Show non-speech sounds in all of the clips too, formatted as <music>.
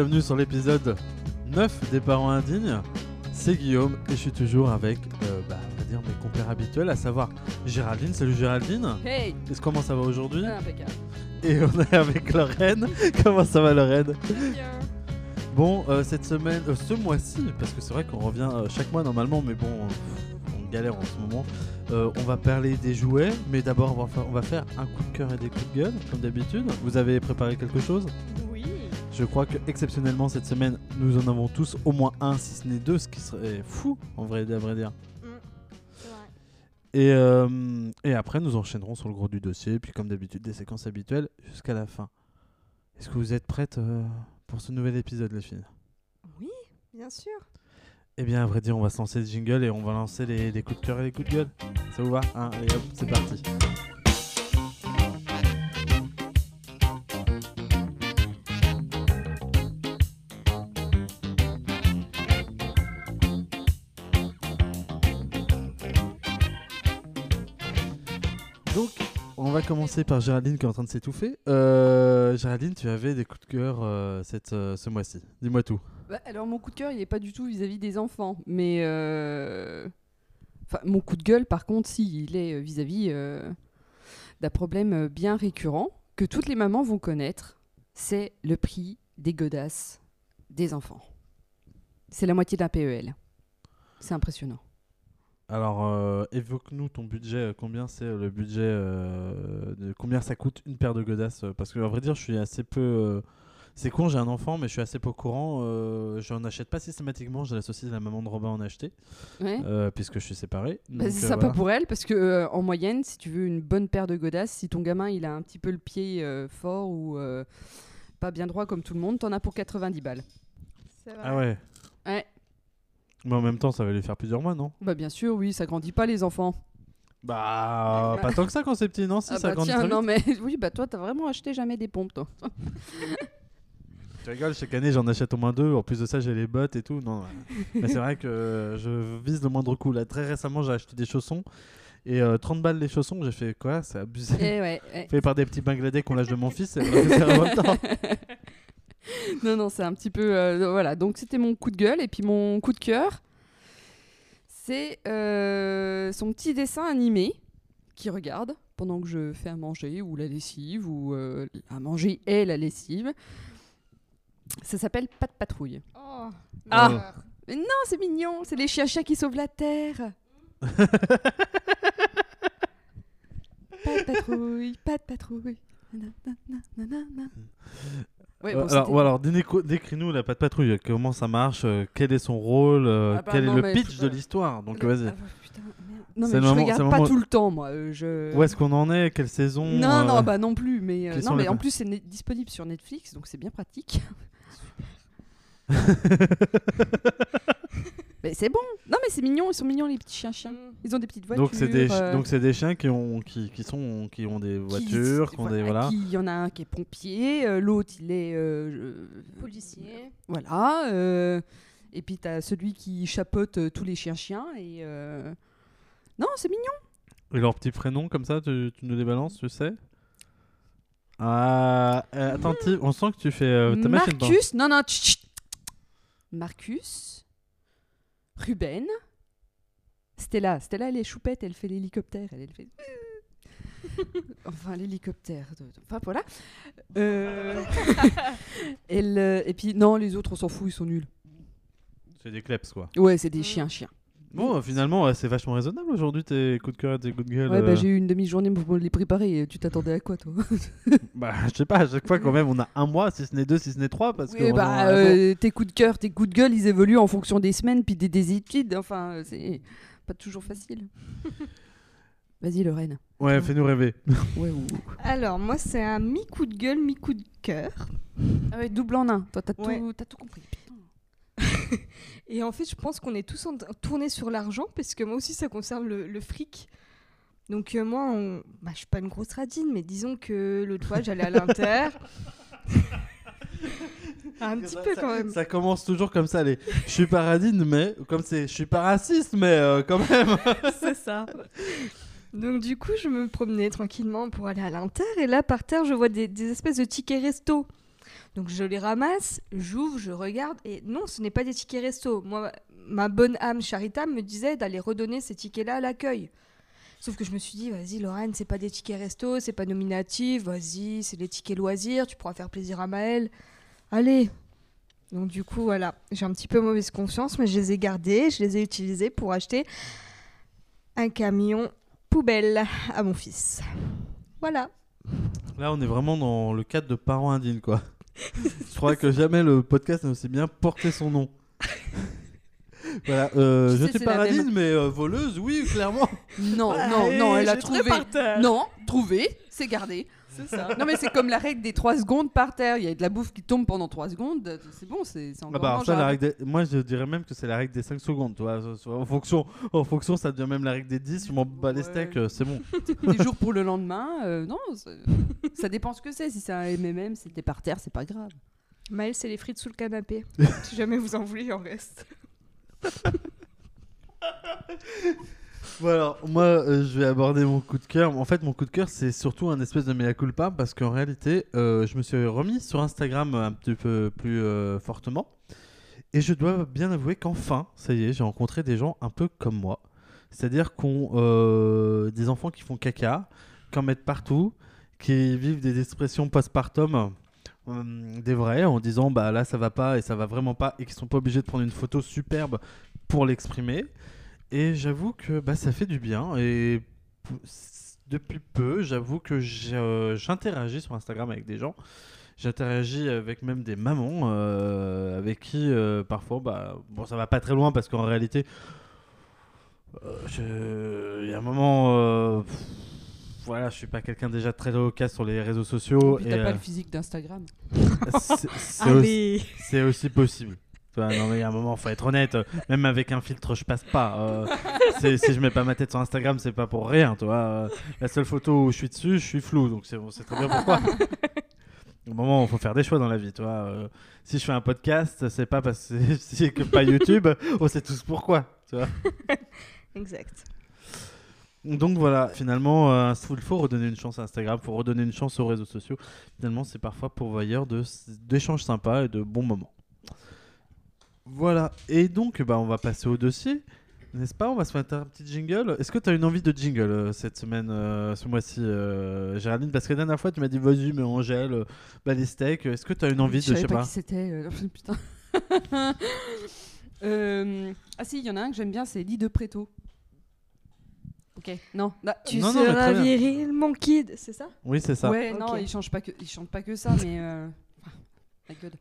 Bienvenue sur l'épisode 9 des parents indignes. C'est Guillaume et je suis toujours avec, euh, bah, on va dire, mes compères habituels, à savoir Géraldine. Salut Géraldine. Hey Est-ce comment ça va aujourd'hui Impeccable. Et on est avec Lorraine. <laughs> comment ça va Lorraine Bon, euh, cette semaine, euh, ce mois-ci, parce que c'est vrai qu'on revient chaque mois normalement, mais bon, on galère en ce moment. Euh, on va parler des jouets, mais d'abord on va, faire, un coup de cœur et des coups de gueule, comme d'habitude. Vous avez préparé quelque chose? Je crois que exceptionnellement cette semaine, nous en avons tous au moins un, si ce n'est deux, ce qui serait fou en vrai, à vrai dire. Et, euh, et après, nous enchaînerons sur le gros du dossier, puis comme d'habitude, des séquences habituelles jusqu'à la fin. Est-ce que vous êtes prêtes euh, pour ce nouvel épisode, les filles? Oui, bien sûr. Eh bien, à vrai dire, on va se lancer le jingle et on va lancer les, les coups de cœur et les coups de gueule. Ça vous va? Hein, Allez hop, c'est parti. On va commencer par Géraldine qui est en train de s'étouffer. Euh, Géraldine, tu avais des coups de cœur euh, cette, euh, ce mois-ci. Dis-moi tout. Bah, alors mon coup de cœur, il est pas du tout vis-à-vis des enfants, mais mon coup de gueule, par contre, si il est vis-à-vis euh, d'un problème bien récurrent que toutes les mamans vont connaître, c'est le prix des godasses des enfants. C'est la moitié d'un PEL. C'est impressionnant. Alors, euh, évoque-nous ton budget. euh, Combien c'est euh, le budget euh, de Combien ça coûte une paire de godasses Parce que, à vrai dire, je suis assez peu. euh, C'est con, j'ai un enfant, mais je suis assez peu au courant. Euh, je n'en achète pas systématiquement. Je l'associe à la maman de Robin en acheter, Ouais. euh, puisque je suis séparé. Bah, Donc, c'est euh, sympa voilà. pour elle parce que euh, en moyenne, si tu veux une bonne paire de godasses, si ton gamin il a un petit peu le pied euh, fort ou euh, pas bien droit comme tout le monde, t'en as pour 90 balles. C'est vrai. Ah ouais. Ouais. Mais en même temps, ça va lui faire plusieurs mois, non? Bah bien sûr, oui, ça grandit pas les enfants. Bah, pas tant que ça quand c'est petit, non? Si, ah ça bah grandit tiens, très non vite. mais <laughs> oui, bah toi t'as vraiment acheté jamais des pompes toi. <laughs> Tu rigoles, chaque année j'en achète au moins deux. En plus de ça, j'ai les bottes et tout. Non, mais c'est vrai que je vise le moindre coup. Là, très récemment, j'ai acheté des chaussons. Et euh, 30 balles les chaussons, j'ai fait quoi? C'est abusé. Eh ouais, ouais. Fait par des petits Bangladais qu'on l'âge de mon fils. C'est c'est révoltant. <laughs> <laughs> Non non, c'est un petit peu euh, voilà. Donc c'était mon coup de gueule et puis mon coup de cœur, c'est euh, son petit dessin animé qui regarde pendant que je fais à manger ou la lessive ou euh, à manger et la lessive. Ça s'appelle Pas de patrouille. Oh, Ah. Mais non, c'est mignon, c'est les chiens-chiens qui sauvent la terre. <laughs> pas de patrouille, pas de patrouille. Ouais, bon, Euh, alors, ou alors décris-nous la patte patrouille. Comment ça marche? Euh, Quel est son rôle? Euh, Ah bah Quel non, est le pitch de l'histoire? Donc vas-y. Ah, putain, merde. Non, C'est mais le je moment- regarde pas moment- tout le temps, moi. je... Où est-ce qu'on en est? Quelle saison? Non, euh, non, bah non plus. Mais, euh, non, mais en plus, c'est disponible sur Netflix, donc c'est bien pratique. <laughs> mais c'est bon. Non, mais c'est mignon. Ils sont mignons, les petits chiens-chiens. Mm. Ils ont des petites voitures. Donc c'est des chi- euh, donc c'est des chiens qui ont qui, qui sont qui ont des voitures, qui, ont des voilà. Il y en a un qui est pompier, euh, l'autre il est euh, Policier. voilà, euh, et puis t'as celui qui chapeaute euh, tous les chiens-chiens et euh, non c'est mignon. Et leurs petits prénoms comme ça, tu, tu nous les balances, tu sais? Ah, euh, attentive, on sent que tu fais euh, ta machine. dans- Marcus, non non, tch, tch. Marcus, Ruben, Stella, Stella elle est choupette, elle fait l'hélicoptère, elle, elle fait <laughs> enfin l'hélicoptère, de- enfin voilà. Euh, <laughs> elle, euh, et puis non les autres on s'en fout, ils sont nuls. C'est des kleps quoi. Ouais c'est des chiens chiens. Bon, euh, finalement, c'est vachement raisonnable aujourd'hui tes coups de cœur et tes coups de gueule. Ouais, euh. bah, j'ai eu une demi-journée pour les préparer. Tu t'attendais à quoi, toi <laughs> Bah, je sais pas, à chaque fois quand même, on a un mois, si ce n'est deux, si ce n'est trois, parce que. Oui, bah, euh, tes coups de cœur, tes coups de gueule, ils évoluent en fonction des semaines puis des, des études. Enfin, euh, c'est pas toujours facile. <laughs> Vas-y, Lorraine. Ouais, fais-nous rêver. Ouais, ou- Alors, moi, c'est un mi-coup de gueule, mi-coup de cœur. Ah ouais, double en un. Toi, t'as Ouais. tout, t'as tout compris. <laughs> Et en fait, je pense qu'on est tous en tournés sur l'argent, parce que moi aussi, ça concerne le, le fric. Donc, euh, moi, on... bah, je suis pas une grosse radine, mais disons que l'autre fois, j'allais à l'Inter. <laughs> un petit Ça- peu quand même. Ça commence toujours comme ça, les. Je suis paradine, mais. Comme c'est. Je suis pas raciste, mais euh, quand même. <laughs> C'est ça. Donc du coup, je me promenais tranquillement pour aller à l'Inter et là par terre, je vois des, des espèces de tickets resto. Donc je les ramasse, j'ouvre, je regarde, et non, ce n'est pas des tickets resto. Moi, ma bonne âme charitable me disait d'aller redonner ces tickets-là à l'accueil. Sauf que je me suis dit, vas-y Lorraine, c'est pas des tickets resto, c'est pas nominatif, vas-y, c'est des tickets loisirs, tu pourras faire plaisir à Maëlle. Allez. Donc du coup, voilà, j'ai un petit peu mauvaise conscience, mais je les ai gardés, je les ai utilisés pour acheter un camion poubelle à mon fils. Voilà. Là, on est vraiment dans le cadre de parents indignes, quoi. Je crois que jamais le podcast n'a aussi bien porté son nom. <laughs> voilà, euh, je sais, suis c'est la paradine, même- mais euh, voleuse, oui, clairement. Non, <laughs> non, non, elle a trouvé. Non, trouvé, c'est gardé. C'est ça. Non, mais c'est comme la règle des 3 secondes par terre. Il y a de la bouffe qui tombe pendant 3 secondes. C'est bon, c'est c'est Ah encore bah, alors ça, la mangeable. règle des- Moi, je dirais même que c'est la règle des 5 secondes. Tu vois. En, fonction, en fonction, ça devient même la règle des 10. Je m'en bats les steaks, euh, c'est bon. <laughs> Des jours pour le lendemain, euh, non, ça- dépend ce que c'est. Si c'est un MMM, si t'es par terre, c'est pas grave. Maëlle, c'est les frites sous le canapé. <laughs> si jamais vous en voulez, il en reste. <laughs> Voilà, moi euh, je vais aborder mon coup de cœur. En fait, mon coup de cœur, c'est surtout un espèce de mea culpa parce qu'en réalité, euh, je me suis remis sur Instagram un petit peu plus euh, fortement. Et je dois bien avouer qu'enfin, ça y est, j'ai rencontré des gens un peu comme moi. C'est-à-dire qu'on des enfants qui font caca, qui en mettent partout, qui vivent des expressions postpartum des vrais en disant bah là ça va pas et ça va vraiment pas et qui sont pas obligés de prendre une photo superbe pour l'exprimer. Et j'avoue que bah, ça fait du bien. Et depuis peu, j'avoue que euh, j'interagis sur Instagram avec des gens. J'interagis avec même des mamans euh, avec qui euh, parfois, bah, bon, ça va pas très loin parce qu'en réalité, euh, il y a un moment, euh, pff, voilà, je suis pas quelqu'un déjà très loquace sur les réseaux sociaux. Et, t'as pas le physique d'Instagram. c'est- aussi- c'est aussi possible. Non, mais il y a un moment, faut être honnête. Même avec un filtre, je passe pas. euh, si je mets pas ma tête sur Instagram, c'est pas pour rien. Tu vois. euh, la seule photo où je suis dessus, je suis flou. Donc c'est très bien pourquoi. Au moment il faut faire des choix dans la vie. Tu vois. euh, si je fais un podcast, c'est pas parce que <laughs> c'est- que pas YouTube. On sait tous pourquoi. Tu vois. Exact. Donc voilà, finalement, euh, il faut redonner une chance à Instagram, il faut redonner une chance aux réseaux sociaux. Finalement, c'est parfois pourvoyeur de- d'échanges sympas et de bons moments. Voilà, et donc bah, on va passer au dossier, n'est-ce pas? On va se mettre un petit jingle. Est-ce que tu as une envie de jingle euh, cette semaine, euh, ce mois-ci, euh, Géraldine? Parce que la dernière fois, tu m'as dit vas-y, mais Angèle, euh, bah, les steaks. Est-ce que tu as une envie je de, je sais pas pas, qui c'était. euh, Putain. <laughs> Euh, Ah si, il y en a un que j'aime bien, c'est Lit de Préto. Ok, non. là, Tu Non, non, seras bien. viril, mon kid, c'est ça? Oui, c'est ça. Ouais, non, il change pas que, il chante pas que ça, mais euh... ah, my God.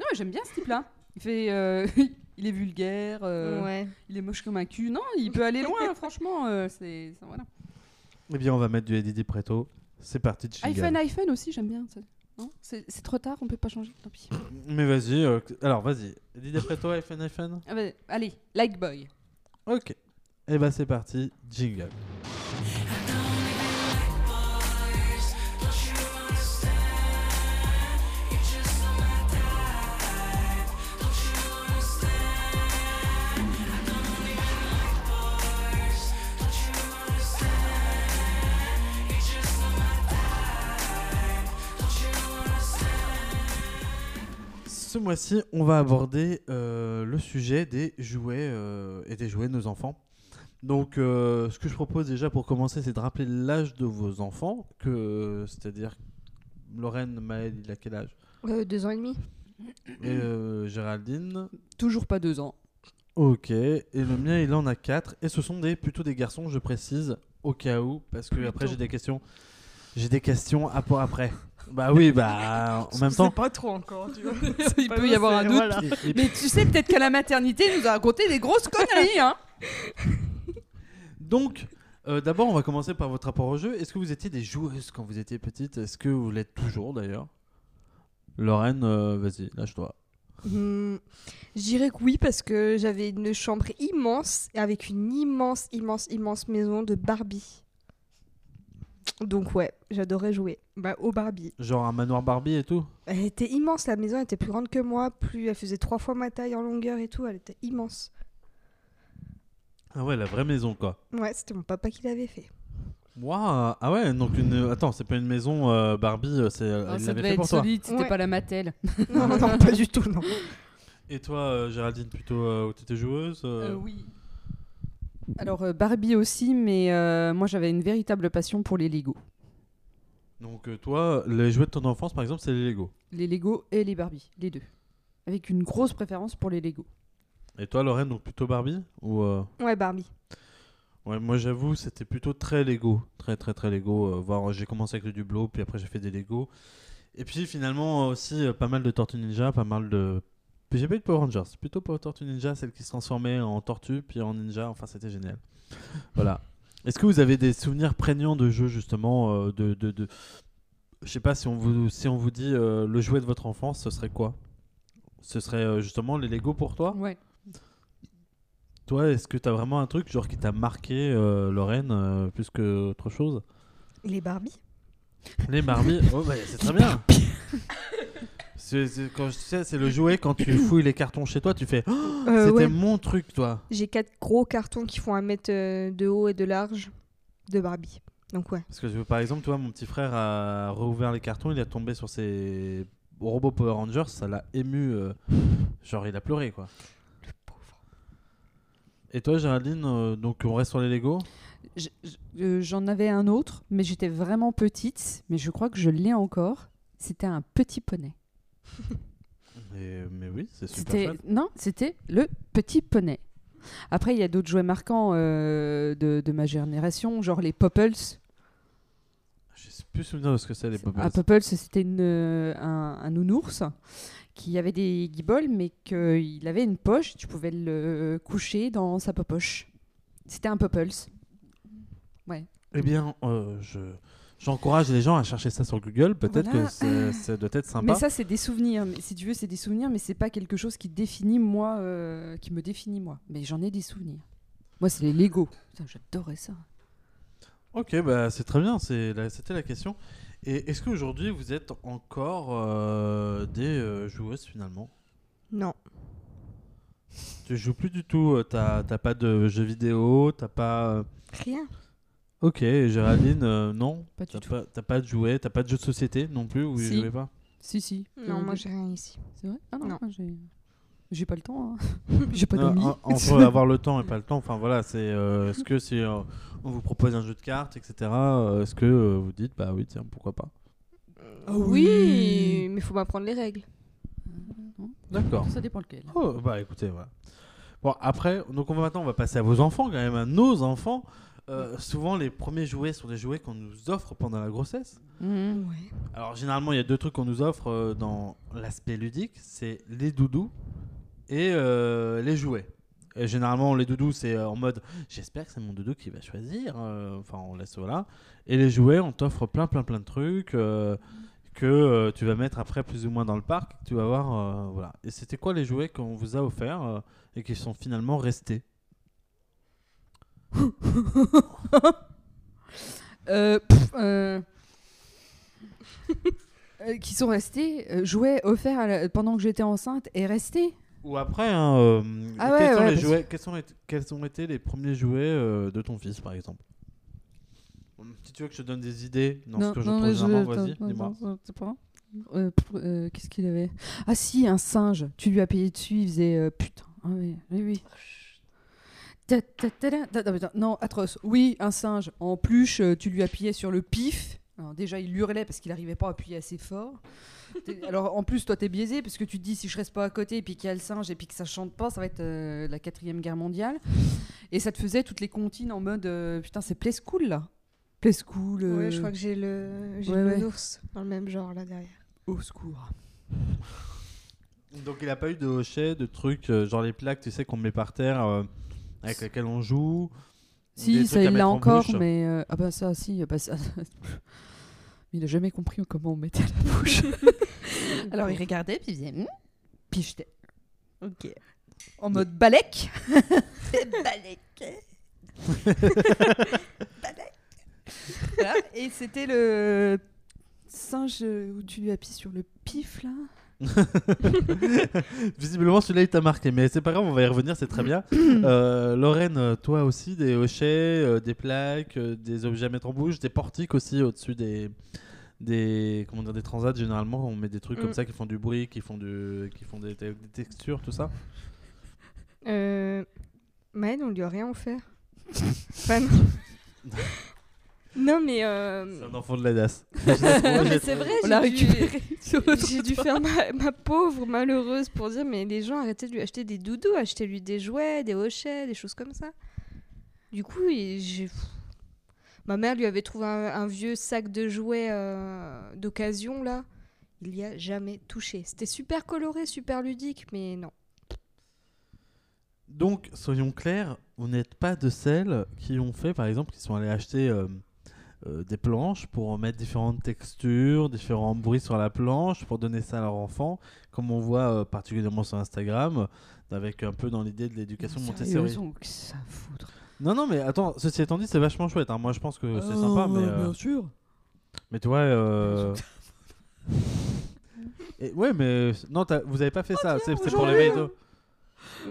Non, mais j'aime bien ce type-là. Il fait, euh, <laughs> il est vulgaire, euh, Ouais. il est moche comme un cul. Non, il <laughs> peut aller loin, franchement. euh, c'est, voilà. Eh bien, on va mettre du Eddie Preto. C'est parti de jingle. iPhone, iPhone aussi, j'aime bien. ça. Non, c'est, c'est trop tard, on peut pas changer. Tant pis. Mais vas-y, euh, alors vas-y. Eddie Preto, iPhone, iPhone Ah bah, allez, like boy. Ok. Et bah c'est parti, jingle. Ce mois-ci, on va aborder euh, le sujet des jouets euh, et des jouets de nos enfants. Donc, euh, ce que je propose déjà pour commencer, c'est de rappeler l'âge de vos enfants, que c'est-à-dire Lorraine, Maëlle, il a quel âge? Euh, deux ans et demi. Et euh, Géraldine, Toujours pas deux ans. ok. Et le mien, il en a quatre. Et ce sont des plutôt des garçons, je précise, au cas où, parce que après j'ai des questions. J'ai des questions à pour après. Bah oui, bah en même temps. pas trop encore, tu vois. <laughs> Il peut y avoir un doute. Voilà. et- et Mais tu sais, peut-être qu'à la maternité, il nous a raconté des grosses conneries, hein. Donc, euh, d'abord, on va commencer par votre rapport au jeu. Est-ce que vous étiez des joueuses quand vous étiez petite? Est-ce que vous l'êtes toujours d'ailleurs? Lorraine, euh, vas-y, lâche-toi. Je dirais que oui, parce que j'avais une chambre immense, avec une immense, immense, immense maison de Barbie. Donc ouais, j'adorais jouer. Bah, au Barbie. Genre un manoir Barbie et tout Elle était immense, la maison elle était plus grande que moi, plus elle faisait trois fois ma taille en longueur et tout, elle était immense. Ah ouais, la vraie maison quoi. Ouais, c'était mon papa qui l'avait fait. Waouh Ah ouais, donc une. Attends, c'est pas une maison euh, Barbie, euh, c'est. euh, il ça l'avait devait fait être pour toi. solide, c'était Ouais. pas la Mattel. <laughs> Non, non, pas du tout, non. Et toi, euh, Géraldine, plutôt euh, où t'étais joueuse euh, oui. Alors euh, Barbie aussi, mais euh, moi j'avais une véritable passion pour les Lego. Donc euh, toi, les jouets de ton enfance, par exemple, c'est les Lego. Les Lego et les Barbie, les deux. Avec une grosse préférence pour les Lego. Et toi, Lorraine, donc plutôt Barbie ou euh, Ouais, Barbie. Ouais, moi j'avoue, c'était plutôt très Lego, très très très Lego. euh, voire j'ai commencé avec le Dublo, puis après j'ai fait des Lego. Et puis finalement aussi euh, pas mal de Tortues Ninja, pas mal de. Puis j'ai pas eu de Power Rangers, c'est plutôt pour Tortue Ninja, celle qui se transformait en tortue puis en ninja. Enfin, c'était génial. <laughs> voilà. Est-ce que vous avez des souvenirs prégnants de jeux justement euh, de, de, de... Je sais pas si on vous si on vous dit euh, le jouet de votre enfance, ce serait quoi? Ce serait euh, justement les Lego pour toi? Ouais. Toi, est-ce que t'as vraiment un truc genre qui t'a marqué, euh, Lorraine, euh, plus que autre chose? Les Barbie Les Barbie, <laughs> oh, bah, c'est très bien. <laughs> C'est- c'est- quand je sais, c'est le jouet quand tu <coughs> fouilles les cartons chez toi, tu fais. Oh, Euh, C'était ouais. mon truc, toi. J'ai quatre gros cartons qui font un mètre euh, de haut et de large de Barbie. Donc ouais. Parce que par exemple, toi, mon petit frère a rouvert les cartons, il est tombé sur ses robots Power Rangers, ça l'a ému. euh, genre, il a pleuré, quoi. Le pauvre. Et toi, Géraldine, euh, donc on reste sur les Lego? Euh, J'en avais un autre, mais j'étais vraiment petite, mais je crois que je l'ai encore. C'était un petit poney. Mais, mais oui, c'est super non, c'était le petit poney. Après, il y a d'autres jouets marquants euh, de, de ma génération, genre les Popples. Je sais plus souvenir de ce que c'est, les Popples. Un Popples, c'était euh, un, un nounours qui avait des guibolles, mais qu'il avait une poche. Tu pouvais le coucher dans sa popoche. C'était un Popples. Eh bien, euh, je. J'encourage les gens à chercher ça sur Google. Peut-être Voilà. que c'est- ça doit être sympa. Mais ça, c'est des souvenirs. Mais Si tu veux, c'est des souvenirs, mais c'est pas quelque chose qui définit moi, euh, qui me définit moi. Mais j'en ai des souvenirs. Moi, c'est les Lego. J'adorais ça. Ok, bah c'est très bien, c'est la- c'était la question. Et est-ce qu'aujourd'hui vous êtes encore euh, des euh, joueuses finalement? Non. Tu joues plus du tout, t'as t'as pas de jeux vidéo, t'as pas. Rien. Ok, Géraldine, euh, non Pas du T'as tout. pas, t'as pas de jouets, t'as pas de jeux de société non plus ou Si. jouez pas Si, si. Non, moi j'ai rien ici. C'est vrai? Ah non, Non. moi, j'ai. J'ai pas le temps. hein. <laughs> j'ai pas Non, d'amis. en- Entre <laughs> avoir le temps et pas le temps, enfin voilà, c'est. euh, est-ce que si euh, on vous propose un jeu de cartes, etc., euh, est-ce que euh, vous dites, bah oui, tiens, pourquoi pas? Ah oui, oui. mais faut m'apprendre les règles. D'accord. Ça dépend lequel. Oh, bah écoutez, voilà. Bon, après, donc on va maintenant, on va passer à vos enfants, quand même, à nos enfants. Euh, souvent, les premiers jouets sont des jouets qu'on nous offre pendant la grossesse. Mhm. Ouais. Alors, généralement, il y a deux trucs qu'on nous offre euh, dans l'aspect ludique c'est les doudous et euh, les jouets. Et généralement, les doudous, c'est en mode j'espère que c'est mon doudou qui va choisir. euh, Enfin, on laisse voilà. Et les jouets, on t'offre plein, plein, plein de trucs euh, que euh, tu vas mettre après plus ou moins dans le parc. Tu vas voir. euh, voilà. Et c'était quoi les jouets qu'on vous a offerts euh, et qui sont finalement restés? <laughs> Euh, pff, euh, euh, qui sont restés, euh, jouets offerts à la- pendant que j'étais enceinte et restés. Ou après, hein, euh, Ah ouais, quels, sont ouais, les parce- jouets, quels, sont quels ont été les premiers jouets euh, de ton fils, par exemple? Si tu veux que je te donne des idées dans ce que mais je- généralement, vas-y, attends, dis-moi. attends, c'est pas- Euh, pff, euh, Qu'est-ce qu'il avait? Ah si, un singe. Tu lui as payé dessus, il faisait euh, putain. Ah oui, oui, oui. Ta- ta- ta- ta- ta- ta- ta- Non, atroce. Oui, un singe. En plus, euh, tu lui appuyais sur le pif. Alors déjà, il hurlait parce qu'il n'arrivait pas à appuyer assez fort. Alors en plus, toi, t'es biaisé parce que tu te dis si je reste pas à côté et puis qu'il y a le singe et puis que ça chante pas, ça va être euh, la quatrième guerre mondiale. Et ça te faisait toutes les comptines en mode euh, putain, c'est play school là. Play school. euh, Ouais, je crois que j'ai le, j'ai ouais, ours dans le même genre là derrière. Au secours. Donc il a pas eu de hochet, de trucs, euh, genre les plaques, tu sais, qu'on met par terre, euh, avec lesquelles on joue Si, ça il l'a en encore, bouche mais euh, ah bah ça, si, bah ça. <laughs> il a jamais compris comment on mettait à la bouche. <laughs> Alors il regardait puis il faisait, Hmm puis. Ok. En mode balèque. <laughs> balèque. balèque. Voilà, Et c'était le singe où tu lui appuies sur le pif là? <laughs> Visiblement, celui-là, il t'a marqué. Mais c'est pas grave, on va y revenir, c'est très bien. <clears throat> Euh, Lorraine, toi aussi, des hochets, euh, des plaques, euh, des objets à mettre en bouche, des portiques aussi au-dessus des. Des, comment dire, des transats, généralement, on met des trucs comme Mm. ça qui font du bruit, qui font, du, qui font des, des textures, tout ça. Euh... Maëlle, on lui a rien offert. <laughs> Enfin, non. <laughs> non, mais. euh, C'est un enfant de la DAS. <laughs> c'est vrai, j'ai dû, <laughs> j'ai dû faire ma, ma pauvre malheureuse pour dire mais les gens arrêtaient de lui acheter des doudous, achetez-lui des jouets, des hochets, des choses comme ça. Du coup, j'ai. Ma mère lui avait trouvé un, un vieux sac de jouets euh, d'occasion là. Il y a jamais touché. C'était super coloré, super ludique, mais non. Donc, soyons clairs, vous n'êtes pas de celles qui ont fait, par exemple, qui sont allées acheter euh, euh, des planches pour mettre différentes textures, différents bruits sur la planche, pour donner ça à leur enfant, comme on voit euh, particulièrement sur Instagram, avec un peu dans l'idée de l'éducation Montessori. Que ça foutre. Non, non, mais attends, ceci étant dit, c'est vachement chouette. hein. Moi, je pense que c'est sympa, mais, euh, Bien sûr. mais tu vois. euh, <laughs> et- ouais, mais non, t'as- vous avez pas fait ça. C'est c'est pour aujourd'hui, l'éveil de.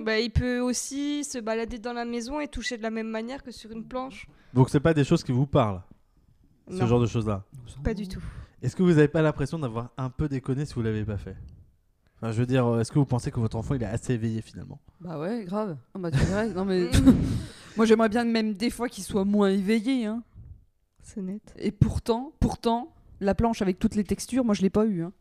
Bah, il peut aussi se balader dans la maison et toucher de la même manière que sur une planche. Donc, c'est pas des choses qui vous parlent, ce Non, genre de choses-là. pas du tout. Est-ce que vous n'avez pas l'impression d'avoir un peu déconné si vous l'avez pas fait? Enfin, je veux dire, est-ce que vous pensez que votre enfant il est assez éveillé finalement? Bah ouais, grave. Ah bah tu verrais. Non mais <laughs> <laughs> moi j'aimerais bien même des fois qu'il soit moins éveillé. Hein. C'est net. Et pourtant, pourtant, la planche avec toutes les textures, moi je l'ai pas eu. Hein.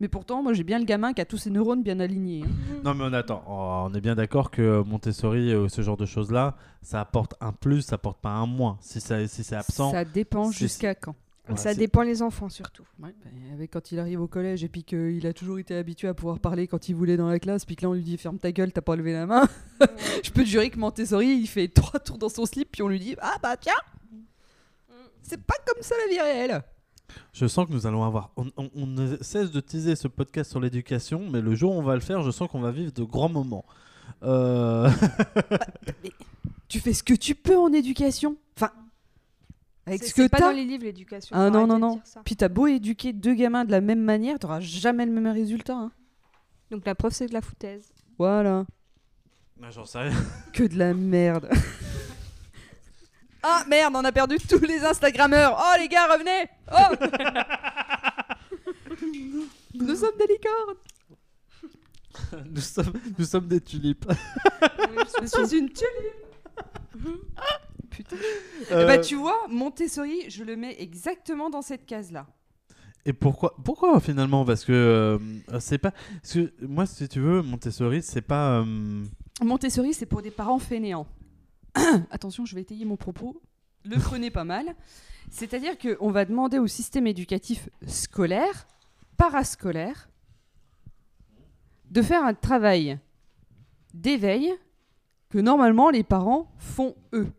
Mais pourtant, moi j'ai bien le gamin qui a tous ses neurones bien alignés. hein. <laughs> Non, mais on attend. Oh, on est bien d'accord que Montessori, euh, ce genre de choses-là, ça apporte un plus, ça apporte pas un moins. Si, ça, si c'est absent, Ça dépend jusqu'à quand. ouais, ça dépend les enfants surtout. Ouais, bah, avec quand il arrive au collège et puis qu'il a toujours été habitué à pouvoir parler quand il voulait dans la classe, puis que là on lui dit ferme ta gueule, t'as pas levé la main. <laughs> Je peux te jurer que Montessori il fait trois tours dans son slip puis on lui dit ah bah tiens, c'est pas comme ça la vie réelle. Je sens que nous allons avoir. On, on- on ne cesse de teaser ce podcast sur l'éducation, mais le jour où on va le faire, je sens qu'on va vivre de grands moments. Euh, <laughs> Tu fais ce que tu peux en éducation. Enfin, avec ce que c'est pas dans les livres l'éducation. Ah non non non. Puis t'as beau éduquer deux gamins de la même manière, t'auras jamais le même résultat. hein. Donc la preuve c'est de la foutaise. Voilà. Ah, J'en sais rien. Que de la merde. <laughs> ah merde, on a perdu tous les Instagrammeurs. Oh les gars, revenez. Oh <laughs> Nous sommes des licornes. <laughs> nous, sommes, nous sommes des tulipes. Je suis une tulipe. Putain. Eh Euh, bah tu vois, Montessori, je le mets exactement dans cette case-là. Et pourquoi, pourquoi finalement? Parce que euh, c'est pas. parce que moi, si tu veux, Montessori, c'est pas. euh, Montessori, c'est pour des parents fainéants. <coughs> Attention, je vais étayer mon propos. Le prenez pas mal. C'est-à-dire qu'on va demander au système éducatif scolaire, parascolaire, de faire un travail d'éveil que normalement les parents font eux.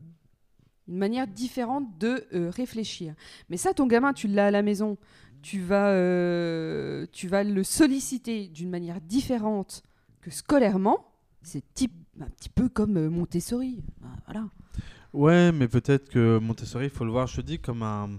Une manière différente de euh, réfléchir. Mais ça, ton gamin, tu l'as à la maison, tu vas, euh, tu vas le solliciter d'une manière différente que scolairement. C'est type, un petit peu comme euh, Montessori. Voilà. Ouais, mais peut-être que Montessori, il faut le voir, je te dis, comme un,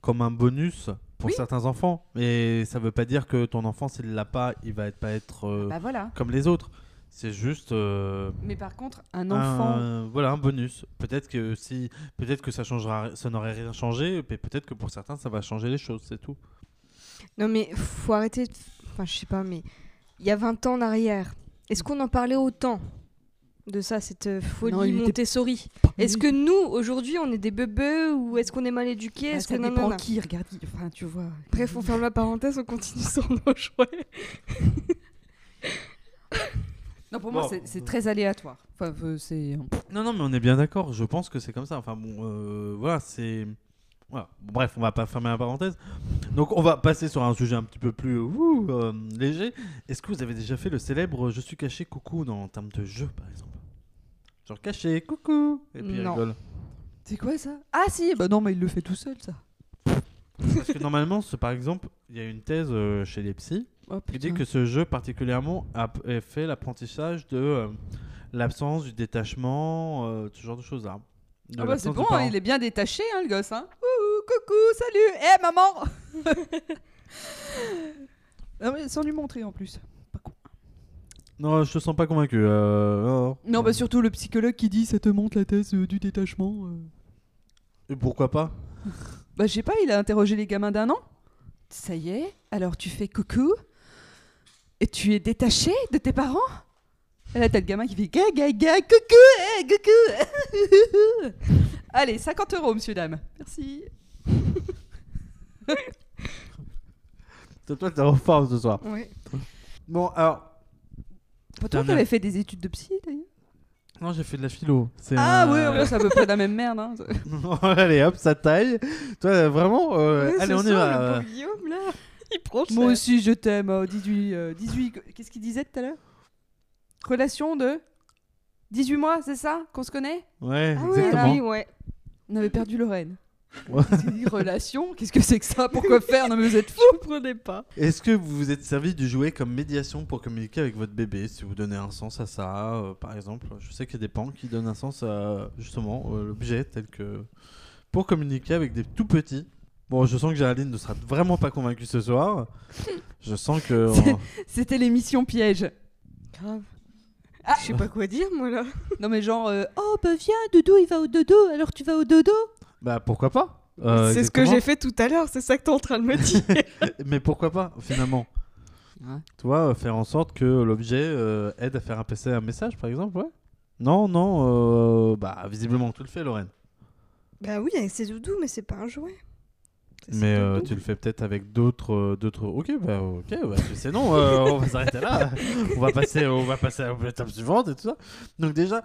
comme un bonus pour Oui. certains enfants. Et ça veut pas dire que ton enfant, s'il l'a pas, il va être- pas être euh, Bah voilà. comme les autres. C'est juste euh, Mais par contre, un enfant. un, voilà, un bonus. Peut-être que si, peut-être que ça changera, ça n'aurait rien changé, mais peut-être que pour certains, ça va changer les choses, c'est tout. Non mais faut arrêter. de- Enfin je sais pas mais il y a 20 ans en arrière, est-ce qu'on en parlait autant? De ça cette euh, folie Non, il était- Montessori Est-ce que nous aujourd'hui on est des bebeux ou est-ce qu'on est mal éduqués? Bah, Est-ce ça que dépend nanana qui, regarde. Enfin, tu vois. Bref, on ferme la parenthèse, on continue sur nos <laughs> jouets. Non, pour moi, Bon. c'est- c'est très aléatoire. Enfin, euh, c'est. Non, non, mais on est bien d'accord. Je pense que c'est comme ça. Enfin bon, euh, voilà, c'est. Voilà. Bon, bref, on va pas fermer la parenthèse. Donc, on va passer sur un sujet un petit peu plus ouh, euh, léger. Est-ce que vous avez déjà fait le célèbre Je suis caché coucou dans en termes de jeu, par exemple? Genre caché coucou Et puis il Non. rigole. C'est quoi ça? Ah si Bah non, mais il le fait tout seul, ça. Parce que normalement, ce- par exemple, il y a une thèse euh, chez les psys Oh, qui dit putain. que ce jeu particulièrement a fait l'apprentissage de euh, l'absence du détachement, euh, ce genre de choses-là. De Ah bah c'est l'absence bon, du hein, parent. il est bien détaché, hein, le gosse. Hein. Ouh, coucou, salut Eh, maman <laughs> Ah ouais, sans lui montrer en plus. Non, je te sens pas convaincu. euh, non. Non, bah surtout le psychologue qui dit ça te montre la thèse euh, du détachement. euh. Et pourquoi pas? <laughs> Bah je sais pas, il a interrogé les gamins d'un an. Ça y est, alors tu fais coucou? Et tu es détaché de tes parents? Et là t'as le gamin qui fait ga ga ga coucou eh, coucou <laughs> Allez, 50 euros monsieur dame. Merci. <laughs> C'est toi, t'es en forme ce soir. Ouais. Bon, alors. Toi t'avais fait des études de psy d'ailleurs Non, j'ai fait de la philo. C'est Ah ouais, ouais, c'est à peu près la même merde. Hein. <laughs> allez, hop, ça taille. Toi, vraiment, euh, Ouais, allez, on y va. Le euh. Guillaume, là, il prend Moi aussi je t'aime. euh, 18, euh, 18 qu'est-ce qu'il disait tout à l'heure? Relation de 18 mois, c'est ça qu'on se connaît? Ouais, Ah ouais, oui, ouais. On avait perdu Lorraine. <laughs> Relation Qu'est-ce que c'est que ça? Pourquoi faire? Non mais vous êtes fous Je comprenais pas. Est-ce que vous vous êtes servi du jouet comme médiation pour communiquer avec votre bébé? Si vous donnez un sens à ça, euh, par exemple. Je sais qu'il y a des parents qui donnent un sens à justement euh, l'objet tel que. pour communiquer avec des tout petits. Bon, je sens que Géraldine ne sera vraiment pas convaincue ce soir. Je sens que. <laughs> C'était l'émission piège. Grave. Ah. Je sais pas quoi dire, moi, là. Non mais genre, euh, oh bah viens, Dodo il va au dodo, alors tu vas au dodo? Bah pourquoi pas Euh, c'est ce que j'ai fait tout à l'heure, c'est ça que t'es en train de me dire. <laughs> Mais pourquoi pas finalement Ouais. Tu vois, euh, faire en sorte que l'objet euh, aide à faire passer un message, par exemple, ouais Non, non, euh, bah visiblement tu le fais, Lorraine. bah oui, avec ses doudous, mais c'est pas un jouet. C'est Mais euh, tu le fais peut-être avec d'autres, euh, d'autres. Ok, bah ok, bah, tu sais non, euh, on va s'arrêter là. <laughs> on va passer, on va passer à l'étape suivante et tout ça. Donc déjà,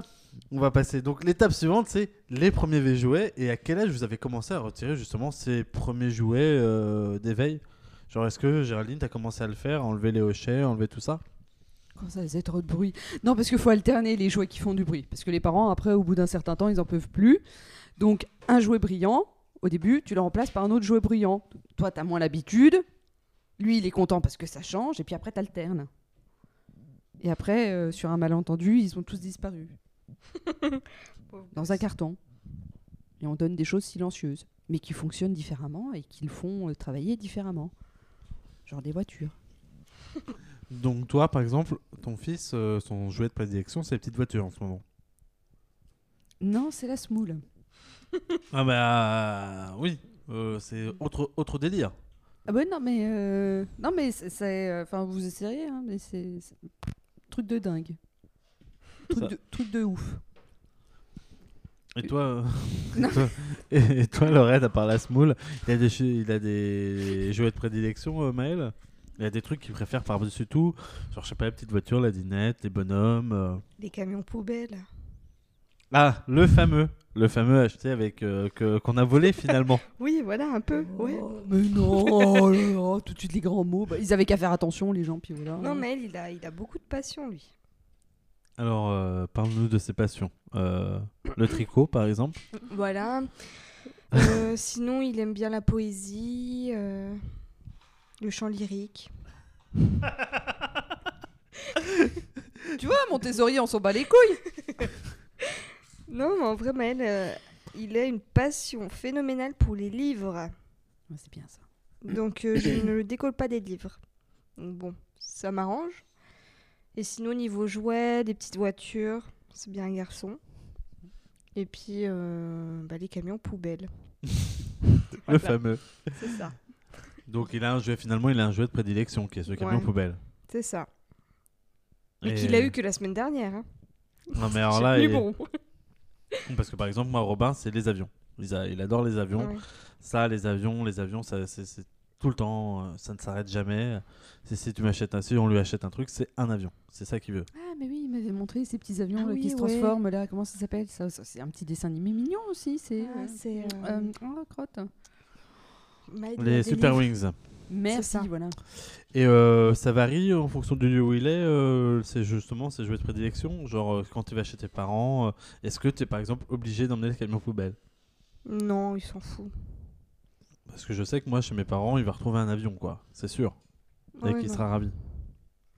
on va passer. Donc l'étape suivante, c'est les premiers jouets et à quel âge vous avez commencé à retirer justement ces premiers jouets euh, d'éveil? Genre est-ce que Géraldine, t'as commencé à le faire, enlever les hochets, enlever tout ça? Quand ça faisait trop de bruit? Non parce qu'il faut alterner les jouets qui font du bruit. Parce que les parents, après, au bout d'un certain temps, ils en peuvent plus. Donc un jouet brillant, au début, tu le remplaces par un autre jouet brillant. Toi, t'as moins l'habitude. Lui, il est content parce que ça change. Et puis après, t'alternes. Et après, euh, sur un malentendu, ils ont tous disparu. <laughs> dans un carton. Et on donne des choses silencieuses, mais qui fonctionnent différemment et qui le font euh, travailler différemment. Genre des voitures. <laughs> Donc toi, par exemple, ton fils, euh, son jouet de prédilection, c'est les petites voitures en ce moment? Non, c'est la smoule. <laughs> Ah bah oui, euh, c'est autre, autre délire. Ah bah non, mais euh, non, mais c'est- euh, enfin, vous essayerez, hein, mais c'est truc de dingue, truc de, truc de ouf. Et toi, euh, et toi, <laughs> et, et toi, Lorraine, à part la smoule, il a des, il a des jouets de prédilection, euh, Maël Il a des trucs qu'il préfère par-dessus tout, genre je sais pas, les petites voitures, la dinette, les bonhommes. euh. Les camions poubelles. Ah, le fameux, le fameux acheté avec euh, que qu'on a volé finalement. <laughs> Oui, voilà, un peu. Ouais. Oh, mais non, oh là, tout de suite les grands mots. Bah, ils avaient qu'à faire attention, les gens, puis voilà. Non, mais elle, il a, il a beaucoup de passion, lui. Alors, euh, parle-nous de ses passions. Euh, le tricot, par exemple. Voilà. Euh, <laughs> sinon, il aime bien la poésie, euh, le chant lyrique. <laughs> Tu vois, Montessori, on s'en bat les couilles. Non, mais en vrai, Maël, euh, il a une passion phénoménale pour les livres. Ouais, c'est bien ça. Donc, euh, je ne le décolle pas des livres. Donc, bon, ça m'arrange. Et sinon, niveau jouets, des petites voitures, c'est bien un garçon. Et puis, euh, bah, les camions poubelles. <laughs> Le Voilà. fameux. C'est ça. Donc, il a un jouet, finalement, il a un jouet de prédilection qui est ce camion Ouais. poubelle. C'est ça. Et, Et- qu'il a eu que la semaine dernière. Hein. Non, mais alors <laughs> C'est là, plus il- bon. <laughs> parce que par exemple, moi, Robin, c'est les avions. Il, a- il adore les avions. Ouais. Ça, les avions, les avions, ça, c'est c'est tout le temps, euh, ça ne s'arrête jamais. Si, si tu m'achètes un, si on lui achète un truc, c'est un avion. C'est ça qu'il veut. Ah, mais oui, il m'avait montré ces petits avions Ah là, oui, qui se ouais. transforment là. Comment ça s'appelle? Ça, ça, C'est un petit dessin animé mignon aussi. C'est. Ah, euh, c'est, euh, euh, oh, crotte. Les Super. Wings. Merci, ça. voilà. Et euh, ça varie en fonction du lieu où il est. euh, c'est justement ses jouets de prédilection. Genre euh, quand tu vas chez tes parents, euh, est-ce que tu es par exemple obligé d'emmener le camion poubelle? Non, il s'en fout. Parce que je sais que moi, chez mes parents, il va retrouver un avion, quoi. C'est sûr. Et qu'il sera ravi.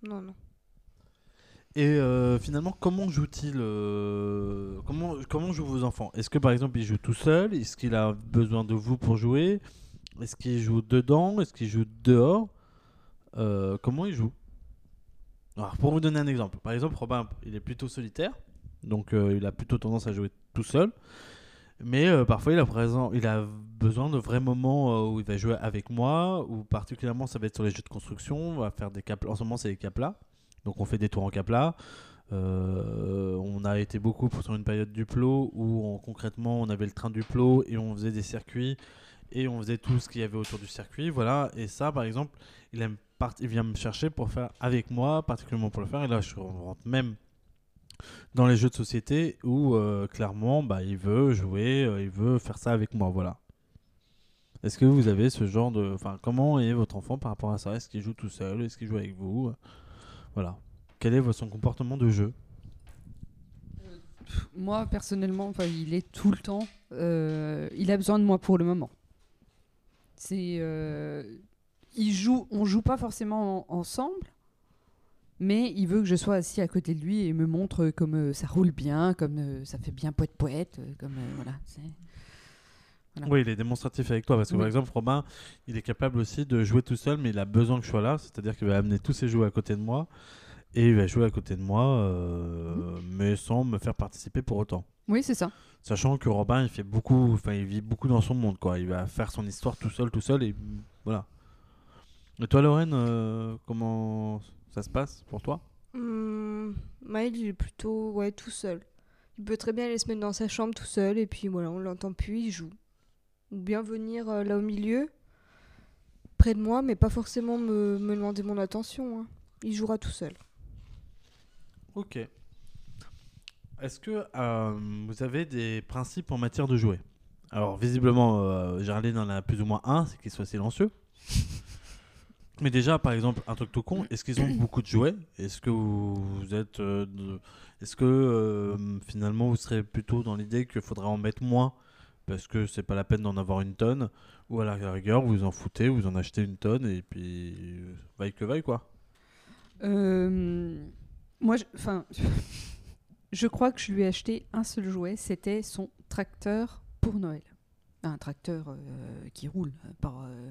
Non, non. Et euh, finalement, comment joue-t-il euh, comment, comment jouent vos enfants? Est-ce que par exemple, il joue tout seul? Est-ce qu'il a besoin de vous pour jouer? Est-ce qu'il joue dedans? Est-ce qu'il joue dehors? Euh, comment il joue? Alors, pour vous donner un exemple, par exemple, Robin, il est plutôt solitaire, donc euh, il a plutôt tendance à jouer tout seul. Mais euh, parfois, il a, il a besoin de vrais moments où il va jouer avec moi, ou particulièrement, ça va être sur les jeux de construction. On va faire des cap. En ce moment, c'est les caplas. Donc, on fait des tours en capla. Euh, on a été beaucoup sur une période du plot où on- concrètement on avait le train du plot et on faisait des circuits et on faisait tout ce qu'il y avait autour du circuit. Voilà. Et ça, par exemple, il, aime part- il vient me chercher pour faire avec moi, particulièrement pour le faire. Et là, je rentre même dans les jeux de société où euh, clairement bah, il veut jouer, euh, il veut faire ça avec moi. Voilà. Est-ce que vous avez ce genre de. Enfin, comment est votre enfant par rapport à ça? Est-ce qu'il joue tout seul? Est-ce qu'il joue avec vous? Voilà. Quel est son comportement de jeu? Moi, personnellement, il est tout le temps. euh, il a besoin de moi pour le moment. C'est. euh, il joue, on joue pas forcément en- ensemble, mais il veut que je sois assis à côté de lui et me montre comme euh, ça roule bien, comme euh, ça fait bien poète poète, euh, comme voilà. Oui, il est démonstratif avec toi parce que par exemple, Robin, il est capable aussi de jouer tout seul, mais il a besoin que je sois là, c'est-à-dire qu'il va amener tous ses jouets à côté de moi et il va jouer à côté de moi, euh, mais sans me faire participer pour autant. Oui, c'est ça. Sachant que Robin, il fait beaucoup, enfin, il vit beaucoup dans son monde, quoi. Il va faire son histoire tout seul, tout seul, et voilà. Et toi, Lorraine, euh, comment ça se passe pour toi? Maël, il est plutôt ouais, tout seul. Il peut très bien aller se mettre dans sa chambre tout seul et puis voilà, on l'entend plus, il joue. Ou bien venir euh, là au milieu, près de moi, mais pas forcément me, me demander mon attention. hein. Il jouera tout seul. Ok. Est-ce que euh, vous avez des principes en matière de jouets? Alors, visiblement, euh, Géraldine en a plus ou moins un, c'est qu'il soit silencieux. Mais déjà, par exemple, un truc tout con, est-ce qu'ils ont beaucoup de jouets? Est-ce que vous, êtes. euh, Est-ce que euh, finalement vous serez plutôt dans l'idée qu'il faudrait en mettre moins parce que c'est pas la peine d'en avoir une tonne? Ou à la rigueur, vous en foutez, vous en achetez une tonne et puis. vaille que vaille quoi moi, enfin, <laughs> je crois que je lui ai acheté un seul jouet. C'était son tracteur pour Noël. Un tracteur euh, qui roule. euh, Par, euh,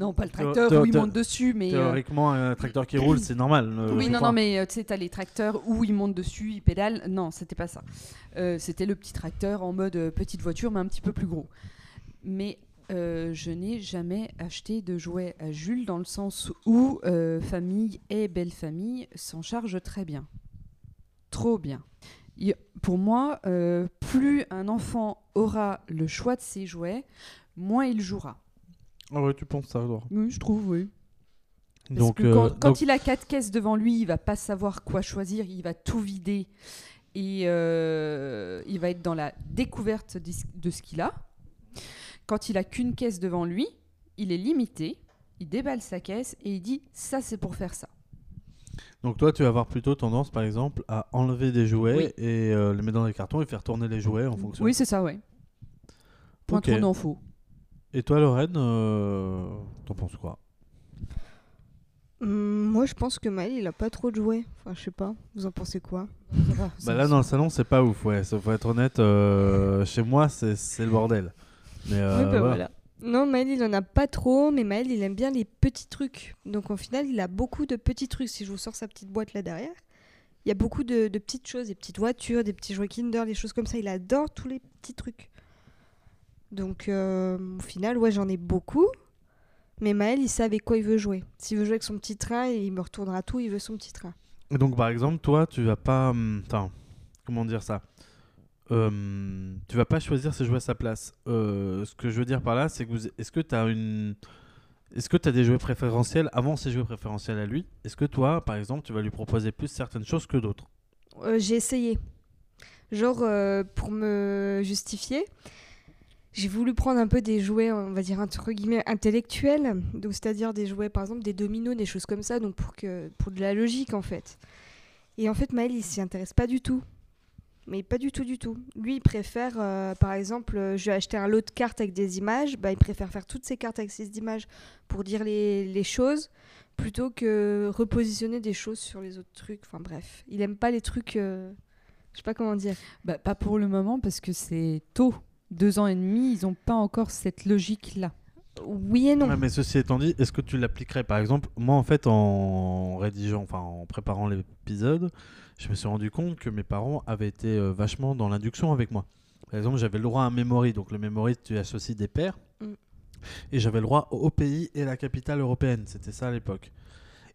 Non, pas le tracteur où il monte dessus, mais. euh, Théoriquement, un tracteur qui roule, c'est normal. Oui, non, crois. non, mais tu sais, t'as les tracteurs où il monte dessus, il pédale. Non, c'était pas ça. Euh, c'était le petit tracteur en mode petite voiture, mais un petit peu plus gros. Mais euh, je n'ai jamais acheté de jouet à Jules dans le sens où famille et belle famille s'en chargent très bien. Trop bien. Il- pour moi, euh, plus un enfant aura le choix de ses jouets, moins il jouera. Ah ouais, tu penses ça, toi. Oui, je trouve, oui. Parce Donc, que euh, quand, donc- il a quatre caisses devant lui, il va pas savoir quoi choisir, il va tout vider et euh, il va être dans la découverte de ce qu'il a. Quand il a qu'une caisse devant lui, il est limité, il déballe sa caisse et il dit ça c'est pour faire ça. Donc toi, tu vas avoir plutôt tendance, par exemple, à enlever des jouets Oui. et euh, les mettre dans des cartons et faire tourner les jouets en fonction. Oui, c'est ça, ouais. Point Ok. trop d'infos. Et toi, Lorraine, euh, t'en penses quoi? Hum, moi, je pense que Maël, il a pas trop de jouets. Enfin, je sais pas. Vous en pensez quoi? Bah <laughs> là, dans le salon, c'est pas ouf, ouais. Ça faut être honnête. euh, chez moi, c'est c'est le bordel. Mais euh, Oui, bah, voilà. voilà. Non, Maël, il en a pas trop, mais Maël, il aime bien les petits trucs. Donc, au final, il a beaucoup de petits trucs. Si je vous sors sa petite boîte là derrière, il y a beaucoup de, petites choses, des petites voitures, des petits jouets Kinder, des choses comme ça. Il adore tous les petits trucs. Donc, euh, au final, ouais, j'en ai beaucoup. Mais Maël, il sait avec quoi il veut jouer. S'il veut jouer avec son petit train, il me retournera tout, il veut son petit train. Donc, par exemple, toi, tu vas pas. hum, Enfin, comment dire ça? Hum, Tu vas pas choisir ses jouets à sa place. Euh, ce que je veux dire par là, c'est que est-ce que tu as une. Est-ce que tu des jouets préférentiels avant ses jouets préférentiels à lui? Est-ce que toi, par exemple, tu vas lui proposer plus certaines choses que d'autres? Euh, j'ai essayé. Genre, euh, pour me justifier, j'ai voulu prendre un peu des jouets, on va dire, entre guillemets, intellectuels. Donc, c'est-à-dire des jouets, par exemple, des dominos, des choses comme ça, donc pour, que, pour de la logique, en fait. Et en fait, Maël, il s'y intéresse pas du tout. Mais pas du tout, du tout. Lui, il préfère, euh, par exemple, euh, je vais acheter un lot de cartes avec des images, bah, il préfère faire toutes ces cartes avec ces images pour dire les, les choses, plutôt que repositionner des choses sur les autres trucs. Enfin bref, il aime pas les trucs... euh, Je sais pas comment dire. Bah, pas pour le moment parce que c'est tôt. Deux ans et demi, ils n'ont pas encore cette logique-là. Oui et non. Ouais, mais ceci étant dit, est-ce que tu l'appliquerais par exemple Moi, en fait, en rédigeant, enfin en préparant l'épisode, je me suis rendu compte que mes parents avaient été euh, vachement dans l'induction avec moi. Par exemple, j'avais le droit à un memory, donc le memory, tu associes des paires, Mm. et j'avais le droit au pays et la capitale européenne. C'était ça à l'époque.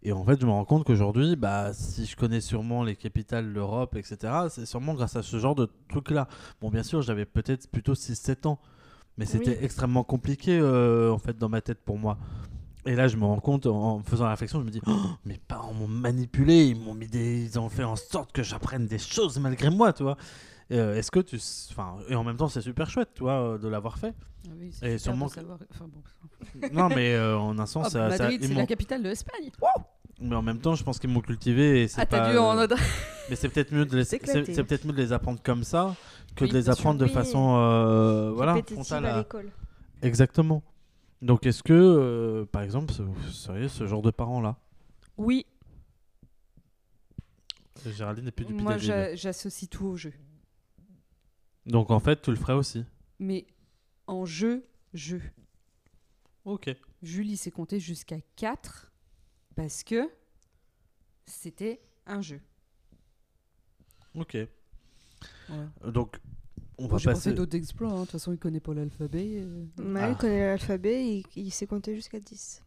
Et en fait, je me rends compte qu'aujourd'hui, bah, si je connais sûrement les capitales d'Europe, etc., c'est sûrement grâce à ce genre de truc-là. Bon, bien sûr, j'avais peut-être plutôt 6-7 ans, mais c'était Oui. extrêmement compliqué, euh, en fait, dans ma tête pour moi. Et là, je me rends compte, en faisant la réflexion, je me dis, Oh, mes parents m'ont manipulé, ils m'ont mis des... ils ont fait en sorte que j'apprenne des choses malgré moi, tu vois. Euh, Est-ce que tu... Enfin, et en même temps, c'est super chouette, tu vois, euh, de l'avoir fait. Ah oui, Et c'est super sûrement de savoir- enfin, bon. non, mais euh, en un sens, Ah, ça, ça- Madrid, c'est la capitale de l'Espagne. mais en même temps, je pense qu'ils m'ont cultivé. Et c'est Ah, t'as pas, dû en. Mais c'est peut-être mieux de les... c'est S'éclater. c'est peut-être mieux de les apprendre comme ça que Oui, de les apprendre de façon euh, voilà frontale à à- l'école. Exactement. Donc est-ce que euh, par exemple ce- vous seriez ce genre de parents là Oui. Géraldine n'est plus depuis Moi, j'a- j'associe tout au jeu. Donc en fait tu le ferais aussi? Mais en jeu, jeu. Ok. Julie s'est compté jusqu'à 4 parce que c'était un jeu. Ok. Euh, Donc on va passer. fait d'autres exploits, hein. de toute façon il connaît pas l'alphabet. euh. Ouais, Ah. il connaît l'alphabet, il, il sait compter jusqu'à 10.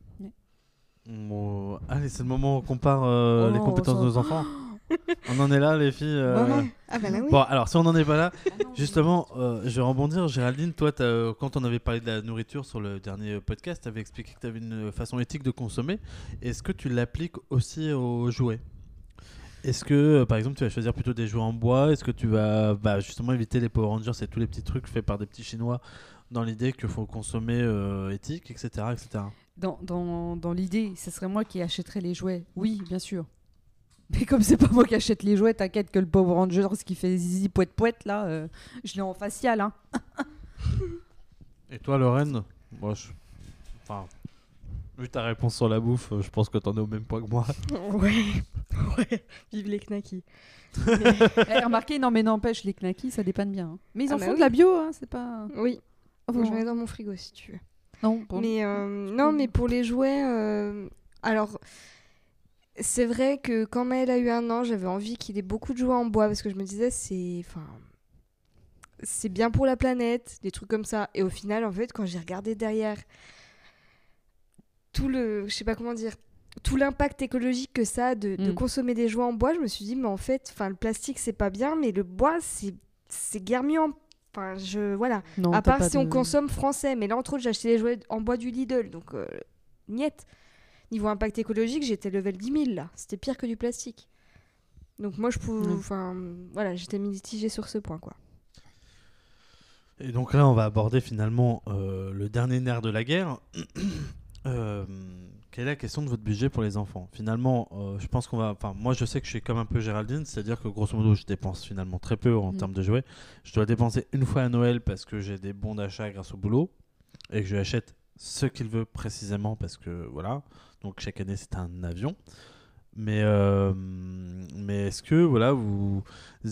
Bon, Allez c'est le moment où on compare euh, Oh les non, compétences de nos enfants. <gasps> on en est là les filles. euh, Ouais, ouais. Ah bah là oui. Bon alors si on n'en est pas là, Justement, euh, je vais rebondir. Géraldine, toi, euh, quand on avait parlé de la nourriture sur le dernier podcast, tu avais expliqué que tu avais une façon éthique de consommer. Est-ce que tu l'appliques aussi aux jouets? Est-ce que, euh, par exemple, tu vas choisir plutôt des jouets en bois? Est-ce que tu vas bah, justement éviter les Power Rangers et tous les petits trucs faits par des petits Chinois dans l'idée qu'il faut consommer euh, éthique, etc. etc. Dans, dans, dans l'idée, ce serait moi qui achèterais les jouets. Oui, bien sûr. Mais comme c'est pas moi qui achète les jouets, t'inquiète que le Power Rangers qui fait zizi poète poète là, euh, je l'ai en facial. Hein. Et toi, Lorraine? Moi, je... Enfin, vu ta réponse sur la bouffe, euh, je pense que t'en es au même point que moi. <laughs> Ouais. ouais. Vive les knackis. <laughs> Eh, remarquez, non mais n'empêche, les knackis ça dépanne bien. hein. Mais ils Ah en bah font de la bio, hein, c'est pas. Oui. Oh, Moi, J'en ai dans mon frigo si tu veux. Non, bon. Mais euh, non, mais pour les jouets, euh, alors c'est vrai que quand Maël a eu un an, j'avais envie qu'il ait beaucoup de jouets en bois parce que je me disais c'est, enfin, c'est bien pour la planète, des trucs comme ça. Et au final, en fait, quand j'ai regardé derrière tout le, je sais pas comment dire, tout l'impact écologique que ça a de, de Mm. consommer des jouets en bois, je me suis dit mais en fait, enfin, le plastique c'est pas bien, mais le bois c'est, c'est guère mieux. en- Enfin, je voilà. Non, À part si on consomme français. Mais là, entre autres, j'ai acheté les jouets en bois du Lidl. Donc, euh, niette. Niveau impact écologique, j'étais level 10 000 là. C'était pire que du plastique. Donc, moi, je pouvais. Ouais. Enfin, voilà, j'étais mitigée sur ce point, quoi. Et donc là, on va aborder finalement euh, le dernier nerf de la guerre. Euh, quelle est la question de votre budget pour les enfants? Finalement, euh, je pense qu'on va. Enfin, moi, je sais que je suis comme un peu Géraldine, c'est-à-dire que grosso modo, je dépense finalement très peu en Mhm. termes de jouets. Je dois dépenser une fois à Noël parce que j'ai des bons d'achat grâce au boulot et que je lui achète ce qu'il veut précisément parce que voilà. Donc chaque année, c'est un avion. Mais, euh, mais est-ce que voilà, vous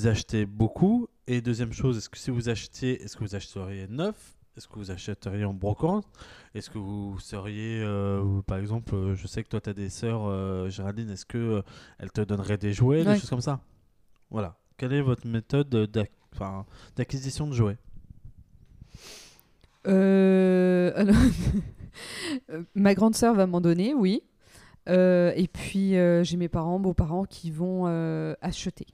achetez beaucoup? Et deuxième chose, est-ce que si vous achetiez, est-ce que vous achèteriez neuf? Est-ce que vous achèteriez en brocante? Est-ce que vous seriez, euh, par exemple, euh, je sais que toi tu as des sœurs, euh, Géraldine, est-ce que elles te donneraient des jouets, Ouais. des choses comme ça? Voilà. Quelle est votre méthode d'acquisition de jouets? Euh, <laughs> alors, ma grande sœur va m'en donner, oui. Euh, et puis euh, j'ai mes parents, beaux-parents qui vont acheter.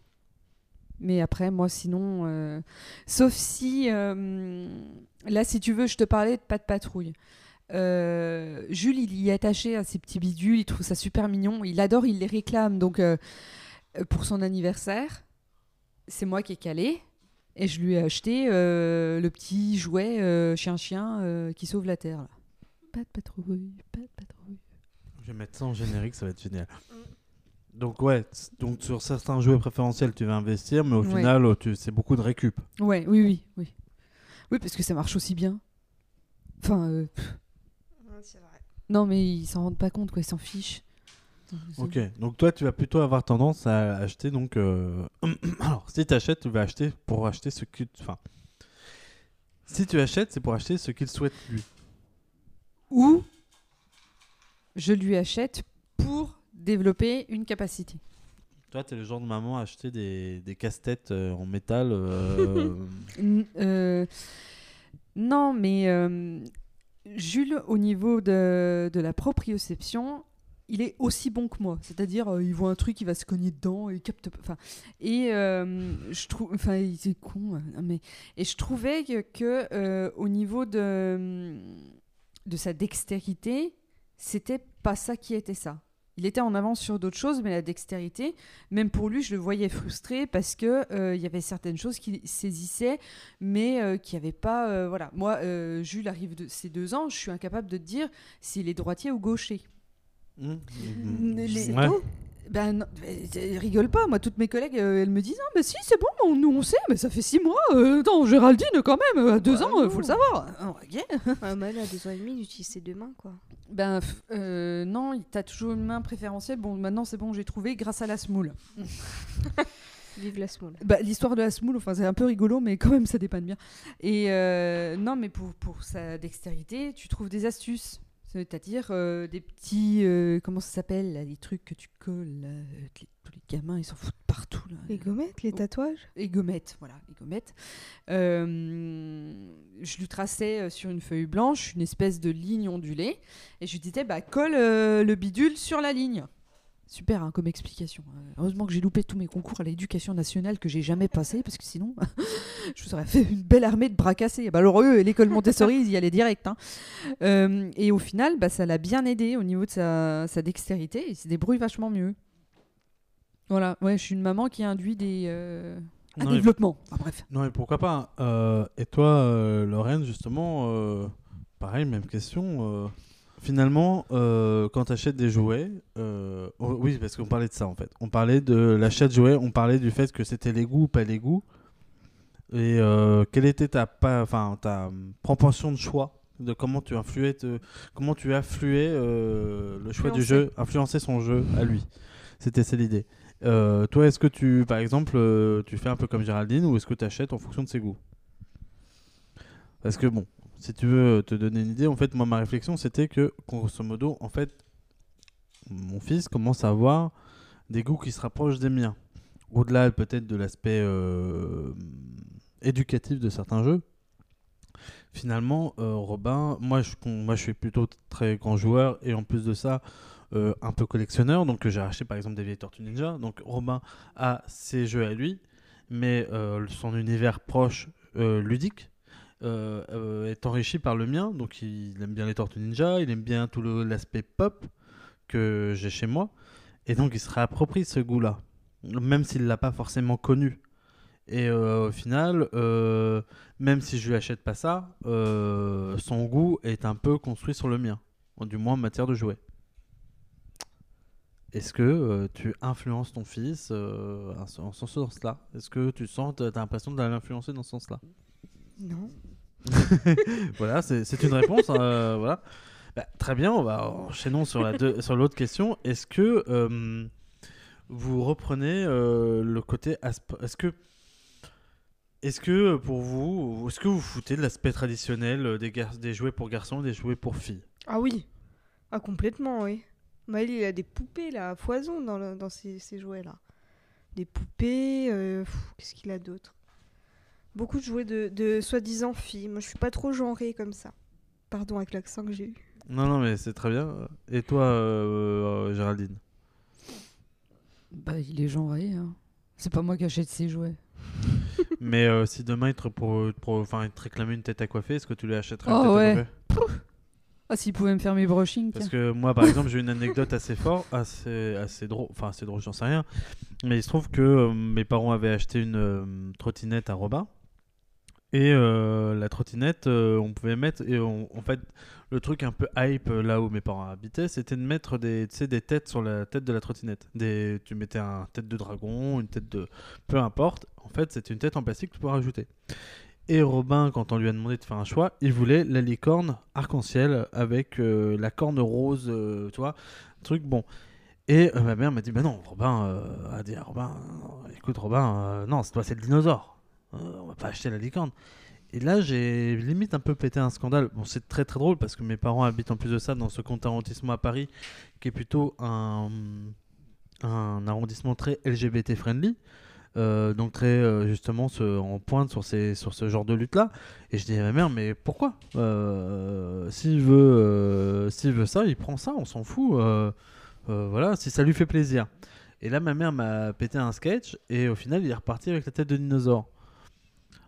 Mais après, moi, sinon, euh, sauf si euh, là, si tu veux, je te parlais de pas de patrouille. Euh, Jules, il y est attaché à ses petits bidules, il trouve ça super mignon, il adore, il les réclame. Donc, euh, pour son anniversaire, c'est moi qui ai calé. Et je lui ai acheté euh, le petit jouet euh, chien-chien euh, qui sauve la Terre. là. Pas de patrouille, pas de patrouille. Je vais mettre ça en générique, ça va être génial. Donc ouais, donc sur certains jouets préférentiels, tu vas investir, mais au Ouais. final, euh, tu- c'est beaucoup de récup. Ouais, oui, oui, oui. Oui, parce que ça marche aussi bien. Enfin, euh, non, mais ils s'en rendent pas compte, quoi, ils s'en fichent. Ok, donc toi tu vas plutôt avoir tendance à acheter donc. euh, <clears throat> Alors si tu achètes, tu vas acheter pour acheter ce que. Enfin. Si tu achètes, c'est pour acheter ce qu'il souhaite lui. ou je lui achète pour développer une capacité. Toi, t'es le genre de maman à acheter des, des casse-têtes euh, en métal. euh, <laughs> euh, non, mais euh, Jules, au niveau de, de la proprioception, il est aussi bon que moi. C'est-à-dire, euh, il voit un truc, il va se cogner dedans, il capte. pas- Enfin, et euh, je trouve, enfin, il est con. euh, Mais et je trouvais que, que, euh, au niveau de de sa dextérité, c'était pas ça qui était ça. Il était en avance sur d'autres choses, mais la dextérité, même pour lui, je le voyais frustré parce que euh, il y avait certaines choses qu'il saisissait, mais euh, qui n'avaient pas. euh, voilà. Moi, euh, Jules arrive de ses deux ans, je suis incapable de te dire s'il est droitier ou gaucher. Les- ouais. Ben, non, euh, rigole pas. Moi, toutes mes collègues, euh, elles me disent Ah, mais si, c'est bon, on- nous on sait, mais ça fait six mois. Euh, attends, Géraldine, quand même, à deux Bah, ans, euh, faut non. le savoir. Ah, ok. <laughs> Ah, bah, là, à deux ans et demi, il utilise ses deux mains, quoi. Ben, euh, non, il- t'as toujours une main préférentielle. Bon, maintenant, c'est bon, j'ai trouvé grâce à la smoule. <laughs> Vive la small. Bah, L'histoire de la smoule, enfin, c'est un peu rigolo, mais quand même, ça dépanne bien. Et euh, non, mais pour, pour sa dextérité, tu trouves des astuces. C'est-à-dire euh, des petits. euh, comment ça s'appelle là, Les trucs que tu colles. là, euh, que les- tous les gamins, ils s'en foutent partout. Là. Les gommettes, les tatouages? Et gommettes, voilà, les gommettes. Euh, je lui traçais sur une feuille blanche une espèce de ligne ondulée et je lui disais, bah, colle le bidule sur la ligne. Super hein, comme explication. Euh, heureusement que j'ai loupé tous mes concours à l'éducation nationale que j'ai jamais passé parce que sinon <laughs> je vous aurais fait une belle armée de bras cassés. Bah, alors eux, l'école Montessori, ils y allaient direct. hein. Euh, et au final, bah, ça l'a bien aidé au niveau de sa, sa dextérité. Il se débrouille vachement mieux. Voilà, ouais, je suis une maman qui induit des, euh, un Non, mais- développement. Bref. Non, mais pourquoi pas euh, Et toi, Lorraine, justement, pareil, même question. Finalement, euh, quand tu achètes des jouets, euh, oh, oui, parce qu'on parlait de ça en fait. On parlait de l'achat de jouets, on parlait du fait que c'était les goûts ou pas les goûts. Et euh, quelle était ta, enfin, ta propension de choix de comment tu influais, te- comment tu affluais le choix du jeu, influencer son jeu à lui. C'était ça l'idée. Toi, est-ce que tu, par exemple, tu fais un peu comme Géraldine ou est-ce que tu achètes en fonction de ses goûts? Parce que bon, si tu veux te donner une idée, en fait, moi, ma réflexion, c'était que, grosso modo, en fait, mon fils commence à avoir des goûts qui se rapprochent des miens. Au-delà peut-être de l'aspect euh, éducatif de certains jeux. Finalement, euh, Robin, moi je, moi je suis plutôt très grand joueur et en plus de ça, euh, un peu collectionneur. Donc j'ai acheté par exemple des vieilles Ninja. Donc Robin a ses jeux à lui, mais son univers proche ludique euh, euh, est enrichi par le mien. Donc il aime bien les Tortues Ninja, il aime bien tout l'aspect pop que j'ai chez moi. Et donc il se réapproprie ce goût-là, même s'il l'a pas forcément connu. Et euh, au final, même si je lui achète pas ça, son goût est un peu construit sur le mien, du moins en matière de jouets. Est-ce que tu influences ton fils euh, en ce sens-là? Est-ce que tu sens, tu as l'impression de l'influencer dans ce sens-là? Non. <laughs> Voilà, c'est une réponse. euh, voilà. Bah, très bien, on va enchaînons sur la deux- sur l'autre question. Est-ce que euh, vous reprenez euh, le côté Est-ce que est-ce que pour vous, est-ce que vous foutez de l'aspect traditionnel des, gar- des jouets pour garçons et des jouets pour filles? Ah oui. Ah, complètement, oui. Maël, il a des poupées, là, à foison dans, le- dans ces, ces jouets-là. Des poupées, qu'est-ce qu'il a d'autre? Beaucoup de jouets de, de soi-disant filles. Moi, je suis pas trop genrée comme ça. Pardon avec l'accent que j'ai eu. Non, non, mais c'est très bien. Et toi, euh, euh, Géraldine? Bah, il est genré. hein. C'est pas moi qui achète ses jouets. <laughs> Mais euh, si demain il te, pro- pro- enfin, il te réclamait une tête à coiffer, est-ce que tu lui achèterais une Oh, tête ouais. à coiffer Ah, s'il pouvait me faire mes brushings. Parce que moi, par exemple, j'ai une anecdote assez forte, assez, assez drôle, enfin assez drôle, j'en sais rien. Mais il se trouve que euh, mes parents avaient acheté une euh, trottinette à Robin. Et euh, la trottinette, euh, on pouvait mettre, et en fait, le truc un peu hype euh, là où mes parents habitaient, c'était de mettre des, des têtes sur la tête de la trottinette. Tu mettais un tête de dragon, une tête de, peu importe. En fait, c'était une tête en plastique que tu pouvais rajouter. Et Robin, quand on lui a demandé de faire un choix, il voulait la licorne arc-en-ciel avec la corne rose, tu vois, un truc bon. Et ma mère m'a dit, bah non, Robin a dit à Robin, écoute Robin, non, c'est toi c'est le dinosaure, on va pas acheter la licorne. Et là, j'ai limite un peu pété un scandale. Bon, c'est très très drôle parce que mes parents habitent en plus de ça dans ce compte arrondissement à Paris, qui est plutôt un, un arrondissement très LGBT friendly. Euh, donc très euh, justement se- en pointe sur, ces, sur ce genre de lutte là et je dis à ma mère mais pourquoi Euh, s'il veut s'il veut ça il prend ça on s'en fout voilà si ça lui fait plaisir et là ma mère m'a pété un sketch et au final il est reparti avec la tête de dinosaure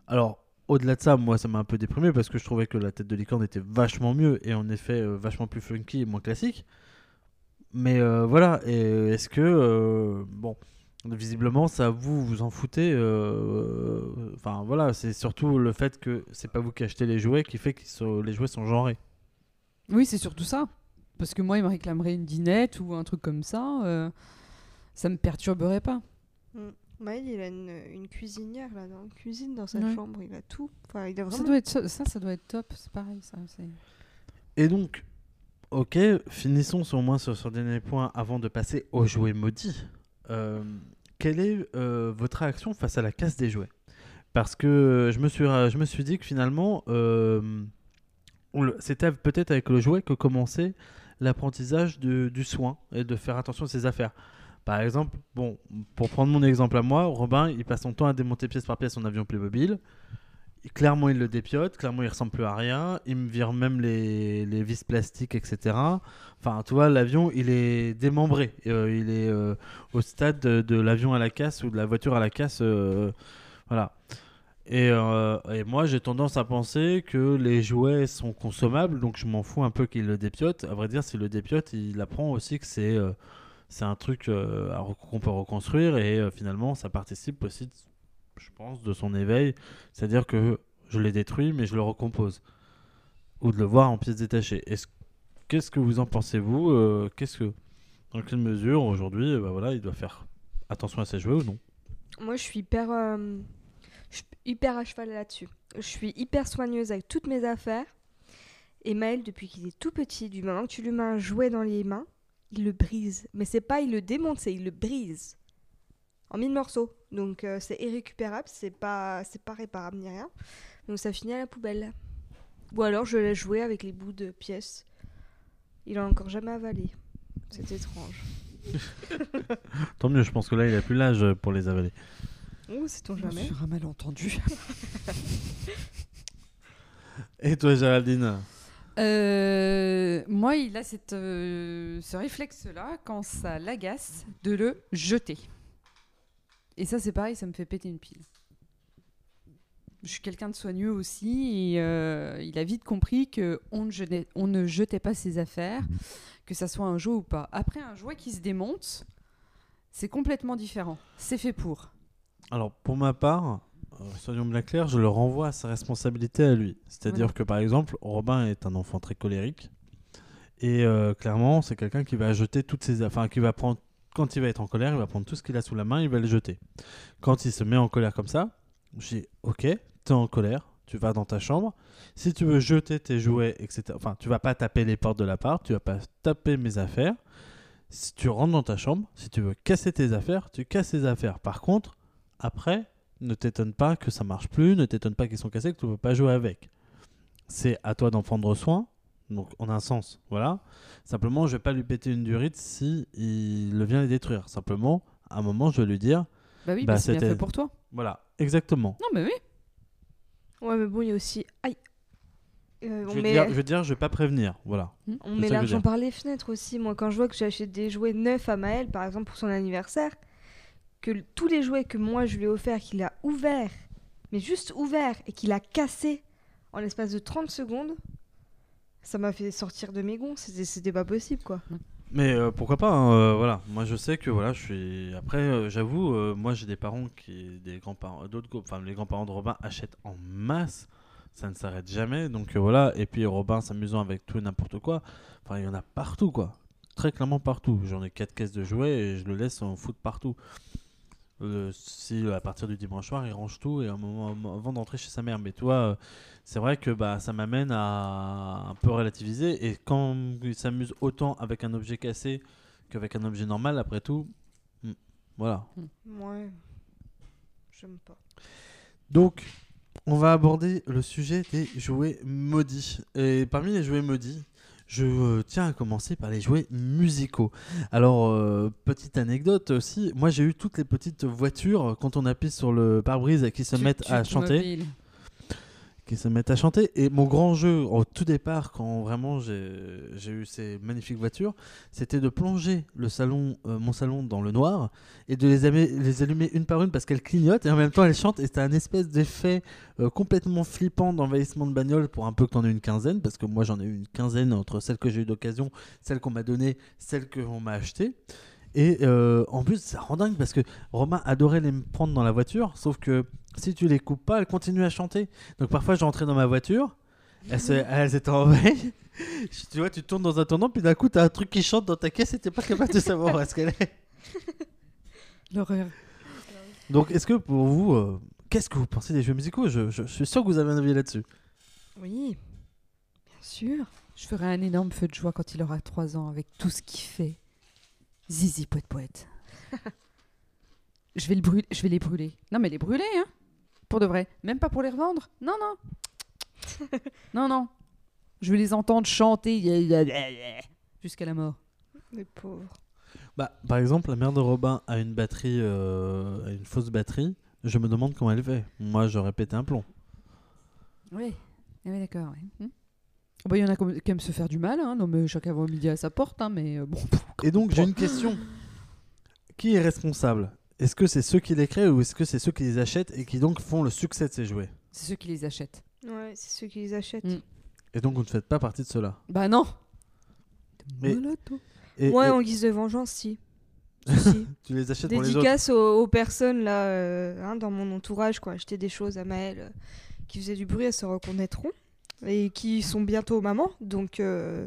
alors au-delà de ça moi ça m'a un peu déprimé parce que je trouvais que la tête de licorne était vachement mieux et en effet euh, vachement plus funky et moins classique mais euh, voilà et est-ce que euh, bon Visiblement, ça vous vous en foutez. euh, Enfin voilà, c'est surtout le fait que c'est pas vous qui achetez les jouets qui fait que les jouets sont genrés. Oui, c'est surtout ça. Parce que moi, il me réclamerait une dinette ou un truc comme ça. euh, ça me perturberait pas. Maël, il a une, une cuisinière là, dans la cuisine, dans sa Ouais. chambre. Il a tout. Enfin, il a Ça doit être ça, ça, doit être top. C'est pareil, ça. Et donc, ok, finissons sur au moins sur ce dernier point avant de passer aux jouets maudits. Euh, quelle est euh, votre réaction face à la casse des jouets? Parce que je me suis, je me suis dit que finalement, euh, c'était peut-être avec le jouet que commençait l'apprentissage du, du soin et de faire attention à ses affaires. Par exemple, bon, pour prendre mon exemple à moi, Robin, il passe son temps à démonter pièce par pièce son avion Playmobil. Clairement, il le dépiote, clairement, il ressemble plus à rien. Il me vire même les, les vis plastiques, etc. Enfin, tu vois, l'avion, il est démembré. Euh, il est euh, au stade de, l'avion à la casse ou de la voiture à la casse. euh, voilà. Et, moi, j'ai tendance à penser que les jouets sont consommables, donc je m'en fous un peu qu'il le dépiote. À vrai dire, s'il le dépiote, il apprend aussi que c'est c'est un truc euh, qu'on peut reconstruire et euh, finalement, ça participe aussi, je pense, de son éveil. C'est-à-dire que je l'ai détruit, mais je le recompose. Ou de le voir en pièces détachées. Est-ce- Qu'est-ce que vous en pensez, vous Euh, Qu'est-ce que, Dans quelle mesure, aujourd'hui, bah voilà, il doit faire attention à ses jouets ou non? Moi, je suis hyper, je hyper à cheval là-dessus. Je suis hyper soigneuse avec toutes mes affaires. Et Maël, depuis qu'il est tout petit, du moment que tu lui mets un jouet dans les mains, il le brise. Mais c'est pas il le démonte, c'est il le brise en mille morceaux. Donc euh, c'est irrécupérable, c'est pas, c'est pas réparable ni rien. Donc ça finit à la poubelle. Ou alors je laisse jouer avec les bouts de pièces. Il en a encore jamais avalé. C'est étrange. <laughs> Tant mieux, je pense que là, il a plus l'âge pour les avaler. Oh, sait-on jamais. Sur un malentendu. <laughs> <laughs> Et toi, Géraldine? Euh, moi, il a cette, euh, ce réflexe-là, quand ça l'agace, de le jeter. Et ça, c'est pareil, ça me fait péter une pile. Je suis quelqu'un de soigneux aussi, et euh, il a vite compris que on ne, jetait, on ne jetait pas ses affaires, que ça soit un jouet ou pas. Après, un jouet qui se démonte, c'est complètement différent. C'est fait pour. Alors, pour ma part, soyons bien clairs, je le renvoie à sa responsabilité à lui. C'est-à-dire que, par exemple, Robin est un enfant très colérique. Et euh, clairement, c'est quelqu'un qui va jeter toutes ses affaires. Enfin, qui va prendre. Quand il va être en colère, il va prendre tout ce qu'il a sous la main, il va le jeter. Quand il se met en colère comme ça, je dis Ok, t'es en colère, tu vas dans ta chambre. Si tu veux jeter tes jouets, etc. Enfin, tu vas pas taper les portes de l'appart, tu vas pas taper mes affaires. Si tu rentres dans ta chambre, si tu veux casser tes affaires, tu casses tes affaires. Par contre, après, ne t'étonne pas que ça marche plus, ne t'étonne pas qu'ils sont cassés, que tu ne peux pas jouer avec. C'est à toi d'en prendre soin, donc en un sens, voilà. Simplement, je vais pas lui péter une durite si il vient les détruire. Simplement, à un moment, je vais lui dire, Bah oui, Bah, bah, c'est bien fait pour toi. voilà, exactement. Non, mais oui. Ouais, mais bon, il y a aussi. Aïe Je Euh, on vais, met, dire, je vais dire, je vais pas prévenir, voilà. on c'est ça met veux l'argent par les fenêtres aussi. Moi, quand je vois que j'achète des jouets neufs à Maël, par exemple pour son anniversaire, que tous les jouets que moi je lui ai offerts, qu'il a ouverts, mais juste ouverts, et qu'il a cassés en l'espace de 30 secondes, ça m'a fait sortir de mes gonds. C'était- pas possible, quoi. Mais euh, pourquoi pas, hein, euh, voilà. Moi, je sais que voilà, je suis. Après, euh, j'avoue, moi, j'ai des parents qui, des grands-parents, d'autres, enfin, les grands-parents de Robin achètent en masse. Ça ne s'arrête jamais, donc voilà. Et puis Robin s'amusant avec tout et n'importe quoi. Enfin, il y en a partout, quoi. Très clairement partout. J'en ai quatre caisses de jouets et je le laisse en foutre partout. Euh, si à partir du dimanche soir, il range tout et un moment, avant d'entrer chez sa mère. Mais toi, euh, c'est vrai que bah, ça m'amène à un peu relativiser. Et quand il s'amuse autant avec un objet cassé qu'avec un objet normal, après tout, hmm, voilà. Ouais. J'aime pas. Donc, on va aborder le sujet des jouets maudits. Et parmi les jouets maudits, je euh, tiens à commencer par les jouets musicaux. Alors, euh, petite anecdote aussi, moi j'ai eu toutes les petites voitures quand on appuie sur le pare-brise qui se Tu- mettent tu à te chanter. Qui se mettent à chanter. Et mon grand jeu, au tout départ, quand vraiment j'ai eu ces magnifiques voitures, c'était de plonger le salon, euh, mon salon dans le noir et de les, allumer- les allumer une par une parce qu'elles clignotent et en même temps elles chantent. Et c'était un espèce d'effet euh, complètement flippant d'envahissement de bagnole pour un peu que t'en aies une quinzaine, parce que moi j'en ai eu une quinzaine entre celles que j'ai eu d'occasion, celles qu'on m'a données, celles qu'on m'a achetées. Et euh, en plus, ça rend dingue parce que Romain adorait les prendre dans la voiture, sauf que si tu les coupes pas, elles continuent à chanter. Donc parfois, je rentrais dans ma voiture, elles, se- <laughs> elles étaient en veille. tu vois, tu tournes dans un tournant, puis d'un coup, t'as un truc qui chante dans ta caisse et t'es pas capable de savoir où est-ce qu'elle est. <laughs> L'horreur. Donc, est-ce que pour vous, euh, qu'est-ce que vous pensez des jeux musicaux? Je, je- je suis sûr que vous avez un avis là-dessus. Oui, bien sûr. Je ferai un énorme feu de joie quand il aura 3 ans avec tout ce qu'il fait. Zizi poète poète. je vais le brûler, je vais les brûler. Non mais les brûler hein. Pour de vrai, même pas pour les revendre. Non non. <laughs> non non. Je vais les entendre chanter <laughs> jusqu'à la mort. Les pauvres. Bah, par exemple, la mère de Robin a une batterie, euh, a une fausse batterie. Je me demande comment elle fait. Moi, j'aurais pété un plomb. Oui. Ah oui d'accord. ouais. Hmm. Oh, bah, il y en a qui aiment se faire du mal, hein. non mais chacun va midi à sa porte, hein, mais euh, bon. Et donc, j'ai une question. Qui est responsable? Est-ce que c'est ceux qui les créent ou est-ce que c'est ceux qui les achètent et qui donc font le succès de ces jouets? C'est ceux qui les achètent. Ouais, c'est ceux qui les achètent. Mm. Et donc, vous ne faites pas partie de ceux-là? Bah non. Mais-. Et, Ouais, et en guise de vengeance, <laughs> si. Tu les achètes pour les autres? Dédicace aux, aux personnes là, euh, hein, dans mon entourage, quoi. Acheter des choses à Maëlle euh, qui faisaient du bruit, elles se reconnaîtront. Et qui sont bientôt maman, donc euh,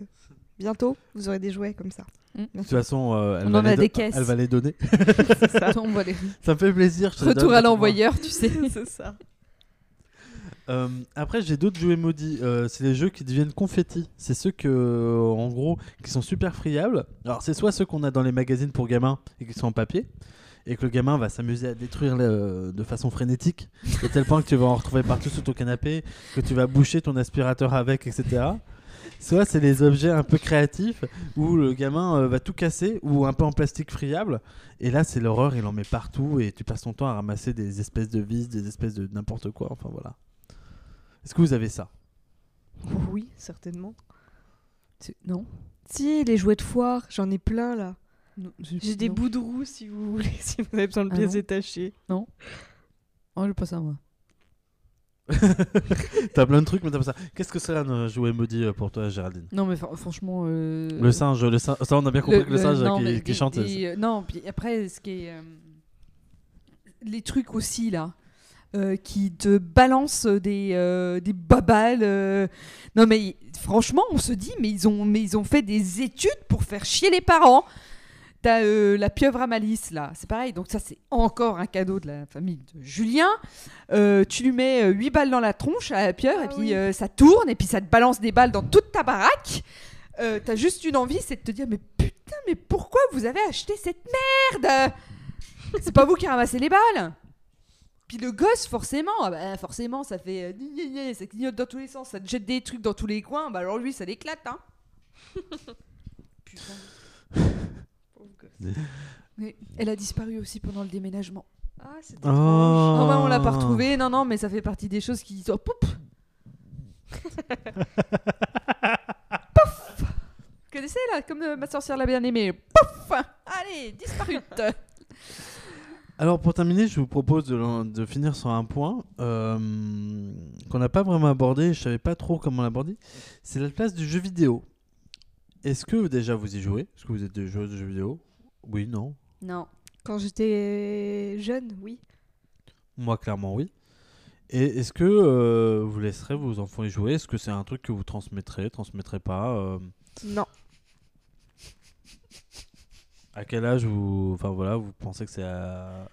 bientôt, vous aurez des jouets comme ça. Mm. De toute façon, euh, elle, On va en a des caisses. elle va les donner. <laughs> Ça. On va les- Ça me fait plaisir. je Retour à l'envoyeur, tu sais. <laughs> c'est ça. Euh, après, j'ai d'autres jouets maudits. Euh, c'est les jeux qui deviennent confettis. C'est ceux que, euh, en gros, qui sont super friables. Alors, c'est soit ceux qu'on a dans les magazines pour gamins et qui sont en papier, et que le gamin va s'amuser à détruire de façon frénétique, à tel point que tu vas en retrouver partout sur ton canapé, que tu vas boucher ton aspirateur avec, etc. Soit c'est les objets un peu créatifs où le gamin euh, va tout casser ou un peu en plastique friable. Et là, c'est l'horreur, il en met partout et tu passes ton temps à ramasser des espèces de vis, des espèces de n'importe quoi. Enfin voilà. Est-ce que vous avez ça? Oui, certainement. Non? Si, les jouets de foire, j'en ai plein là. Non, J'ai des non. bouts de roue si vous voulez, <laughs> si vous avez besoin de Ah pièces non. détachées. Oh, j'ai pas ça, moi. <laughs> T'as plein de trucs, mais t'as pas ça. Qu'est-ce que c'est un jouet maudit euh, pour toi, Géraldine? Non, mais fr- franchement. euh, Le singe, le singe. Ça, on a bien compris le- que le singe euh, non, qui, mais qui des- chante. euh, non, puis après, ce qui est. euh, les trucs aussi, là. euh, qui te balancent des, euh, des babales. euh. Non, mais franchement, on se dit, mais ils, ont, mais ils ont fait des études pour faire chier les parents. T'as euh, la pieuvre à malice, là, c'est pareil. Donc, ça, c'est encore un cadeau de la famille de Julien. Euh, tu lui mets 8 balles dans la tronche à la pieuvre, Ah et puis oui. euh, ça tourne, et puis ça te balance des balles dans toute ta baraque. Euh, T'as juste une envie, c'est de te dire, mais putain, mais pourquoi vous avez acheté cette merde? C'est pas vous qui ramassez les balles puis le gosse, forcément, ah bah, forcément, ça fait. euh, ça clignote dans tous les sens, ça te jette des trucs dans tous les coins. Bah alors lui, ça l'éclate, hein. Putain. <laughs> <laughs> Mais elle a disparu aussi pendant le déménagement. Ah, c'est Oh. Non, bah, on l'a pas retrouvée. Non, non, mais ça fait partie des choses qui sont. Poup <laughs> Pouf Vous connaissez là, comme euh, ma sorcière l'a bien aimé. Pouf Allez, disparue. <laughs> Alors pour terminer, je vous propose de finir sur un point euh, qu'on n'a pas vraiment abordé, je savais pas trop comment l'aborder. C'est la place du jeu vidéo. Est-ce que déjà vous y jouez? Est-ce que vous êtes des joueurs de jeux vidéo? Oui, non non. Quand j'étais jeune, oui. Moi clairement oui. Et est-ce que euh, vous laisserez vos enfants y jouer? Est-ce que c'est un truc que vous transmettrez, transmettrez pas euh, Non. À quel âge vous, enfin voilà, vous pensez que c'est euh,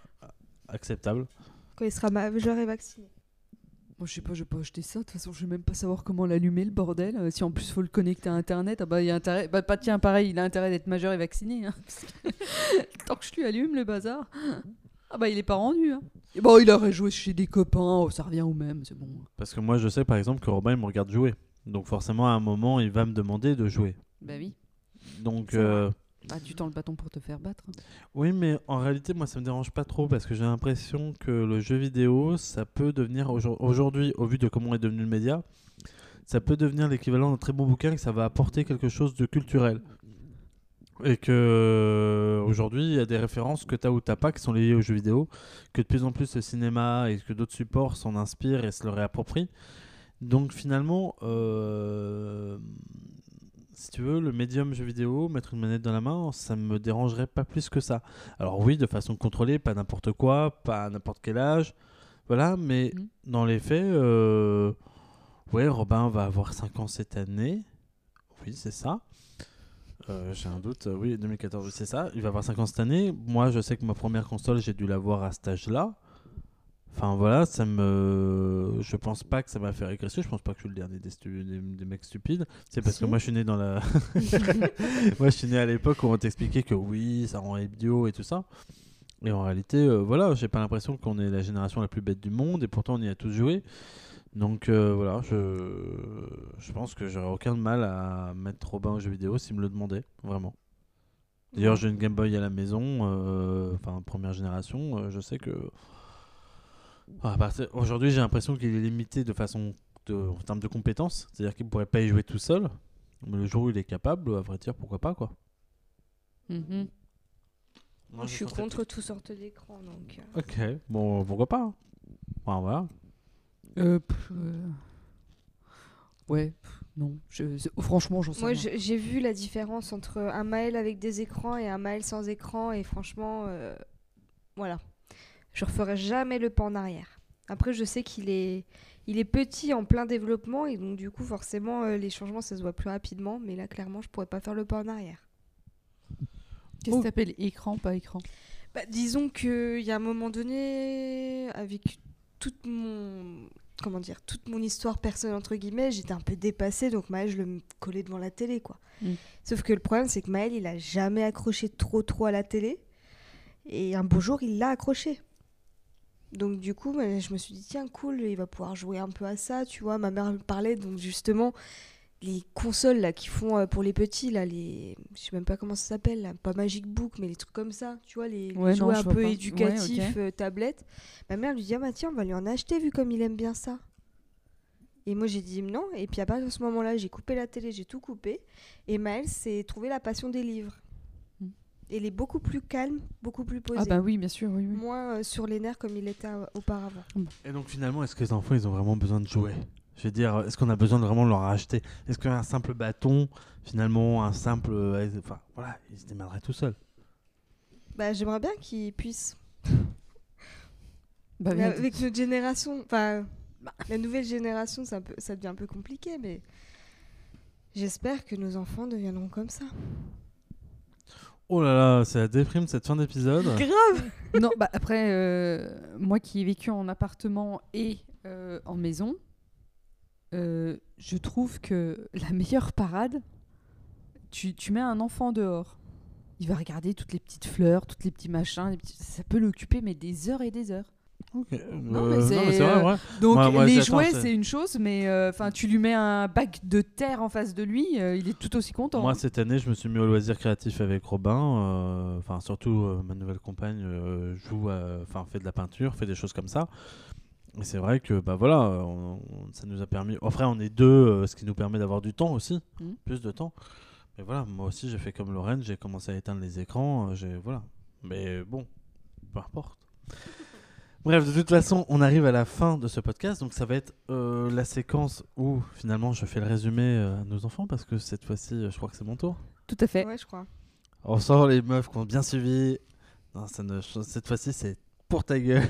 acceptable? Quand il sera majeur et vacciné. Moi, je sais pas, je vais pas acheter ça. De toute façon, je vais même pas savoir comment l'allumer, le bordel. Euh, si en plus, faut le connecter à Internet, ah bah, il a intérêt. Bah, pas tiens, pareil, il a intérêt d'être majeur et vacciné. hein. <laughs> Tant que je lui allume le bazar. Ah bah, il est pas rendu. Hein. Bon, il aurait joué chez des copains, oh, ça revient au même, c'est bon. Parce que moi, je sais par exemple que Robin, il me regarde jouer. Donc forcément, à un moment, il va me demander de jouer. Bah oui. Donc, euh, Bah, tu tends le bâton pour te faire battre. oui, mais en réalité, moi, ça me dérange pas trop parce que j'ai l'impression que le jeu vidéo, ça peut devenir aujourd- aujourd'hui, au vu de comment est devenu le média, ça peut devenir l'équivalent d'un très bon bouquin et que ça va apporter quelque chose de culturel. Et que aujourd'hui, il y a des références que tu as ou t'as pas qui sont liées aux jeux vidéo, que de plus en plus le cinéma et que d'autres supports s'en inspirent et se le réapproprient. Donc finalement, euh, si tu veux, le médium jeu vidéo, mettre une manette dans la main, ça me dérangerait pas plus que ça. Alors oui, de façon contrôlée, pas n'importe quoi, pas à n'importe quel âge, voilà, mais Mhm. dans les faits, euh, ouais, Robin va avoir 5 ans cette année, oui, c'est ça. Euh, j'ai un doute, oui, 2014, oui, c'est ça. Il va avoir 5 ans cette année. Moi, je sais que ma première console, j'ai dû l'avoir à cet âge-là. Enfin voilà, ça me. Je pense pas que ça m'a fait régresser. Je pense pas que je suis le dernier des, stu- des, des mecs stupides. C'est parce que moi je suis né dans la. <laughs> moi je suis né à l'époque où on t'expliquait que oui, ça rend idiot et tout ça. Et en réalité, euh, voilà, j'ai pas l'impression qu'on est la génération la plus bête du monde et pourtant on y a tous joué. Donc euh, voilà, je, je pense que j'aurais aucun mal à mettre Robin aux jeux vidéo s'il me le demandait, vraiment. D'ailleurs, j'ai une Game Boy à la maison, euh, première génération, euh, je sais que. Aujourd'hui, j'ai l'impression qu'il est limité de façon. De, en termes de compétences, c'est-à-dire qu'il pourrait pas y jouer tout seul, mais le jour où il est capable, à vrai dire, pourquoi pas quoi. Mhm. Moi, je suis contre toutes sortes d'écrans, donc. euh, Ok, bon, pourquoi pas. hein. Enfin, voilà. Euh, pff, euh, Ouais, pff, non. Je... Franchement, j'en sais Moi, j'ai vu la différence entre un Maël avec des écrans et un Maël sans écran, et franchement, euh, voilà. Je referai jamais le pas en arrière. Après, je sais qu'il est, il est petit, en plein développement, et donc du coup, forcément, euh, les changements, ça se voit plus rapidement. Mais là, clairement, je pourrais pas faire le pas en arrière. Qu'est-ce Oh. que t'appelles écran, pas écran? Bah, disons qu'il y a un moment donné, avec toute mon comment dire, toute mon histoire personnelle entre guillemets, j'étais un peu dépassée, donc Maël, je le collais devant la télé, quoi. Mm. Sauf que le problème, c'est que Maël, il a jamais accroché trop trop à la télé, et un beau jour, il l'a accroché. Donc du coup, bah, je me suis dit tiens cool, il va pouvoir jouer un peu à ça, tu vois. Ma mère me parlait donc justement les consoles là qui font euh, pour les petits là, les je sais même pas comment ça s'appelle, pas Magic Book mais les trucs comme ça, tu vois les, Ouais, jouets un peu pas. Ouais, éducatifs, euh, tablettes. Ma mère lui dit ah bah tiens on va lui en acheter vu comme il aime bien ça. Et moi j'ai dit non et puis à partir de ce moment-là j'ai coupé la télé, j'ai tout coupé et Maël s'est trouvé la passion des livres. Et il est beaucoup plus calme, beaucoup plus posé. Ah bah oui, bien sûr, oui. oui. Moins euh, sur les nerfs comme il était euh, auparavant. Et donc finalement, est-ce que les enfants, ils ont vraiment besoin de jouer? Je veux dire, est-ce qu'on a besoin de vraiment leur acheter Est-ce qu'un simple bâton, finalement, un simple... euh, Enfin, voilà, ils se démerderaient tout seuls? Bah, j'aimerais bien qu'il puisse. Bah, Mais bien, avec notre génération, enfin, la nouvelle génération, ça, peut, ça devient un peu compliqué, mais j'espère que nos enfants deviendront comme ça. Oh là là, c'est la déprime cette fin d'épisode. Grave <laughs> non, bah après, euh, moi qui ai vécu en appartement et euh, en maison, euh, je trouve que la meilleure parade, tu, tu mets un enfant dehors. Il va regarder toutes les petites fleurs, toutes les petits machins. les petits- Ça peut l'occuper, mais des heures et des heures. Ok, Non, euh, mais c'est, vrai, euh, ouais. Donc Moi- moi, les jouets, c'est- une chose, mais euh, enfin, tu lui mets un bac de terre en face de lui, euh, il est tout aussi content. Moi, hein. cette année, je me suis mis au loisir créatif avec Robin. euh, Enfin, surtout, euh, ma nouvelle compagne euh, joue, enfin, fait de la peinture, fait des choses comme ça. Et c'est vrai que, bah voilà, on- on- ça nous a permis. Après, on est deux, euh, ce qui nous permet d'avoir du temps aussi, Mhm. plus de temps. Mais voilà, moi aussi, j'ai fait comme Lorraine, j'ai commencé à éteindre les écrans. euh, J'ai voilà. Mais bon, peu importe. Bref, de toute façon, on arrive à la fin de ce podcast, donc ça va être euh, la séquence où finalement je fais le résumé euh, à nos enfants parce que cette fois-ci, euh, je crois que c'est mon tour. Tout à fait. Ouais, je crois. On sort les meufs qui ont bien suivi. Non, ça ne, cette fois-ci, c'est pour ta gueule.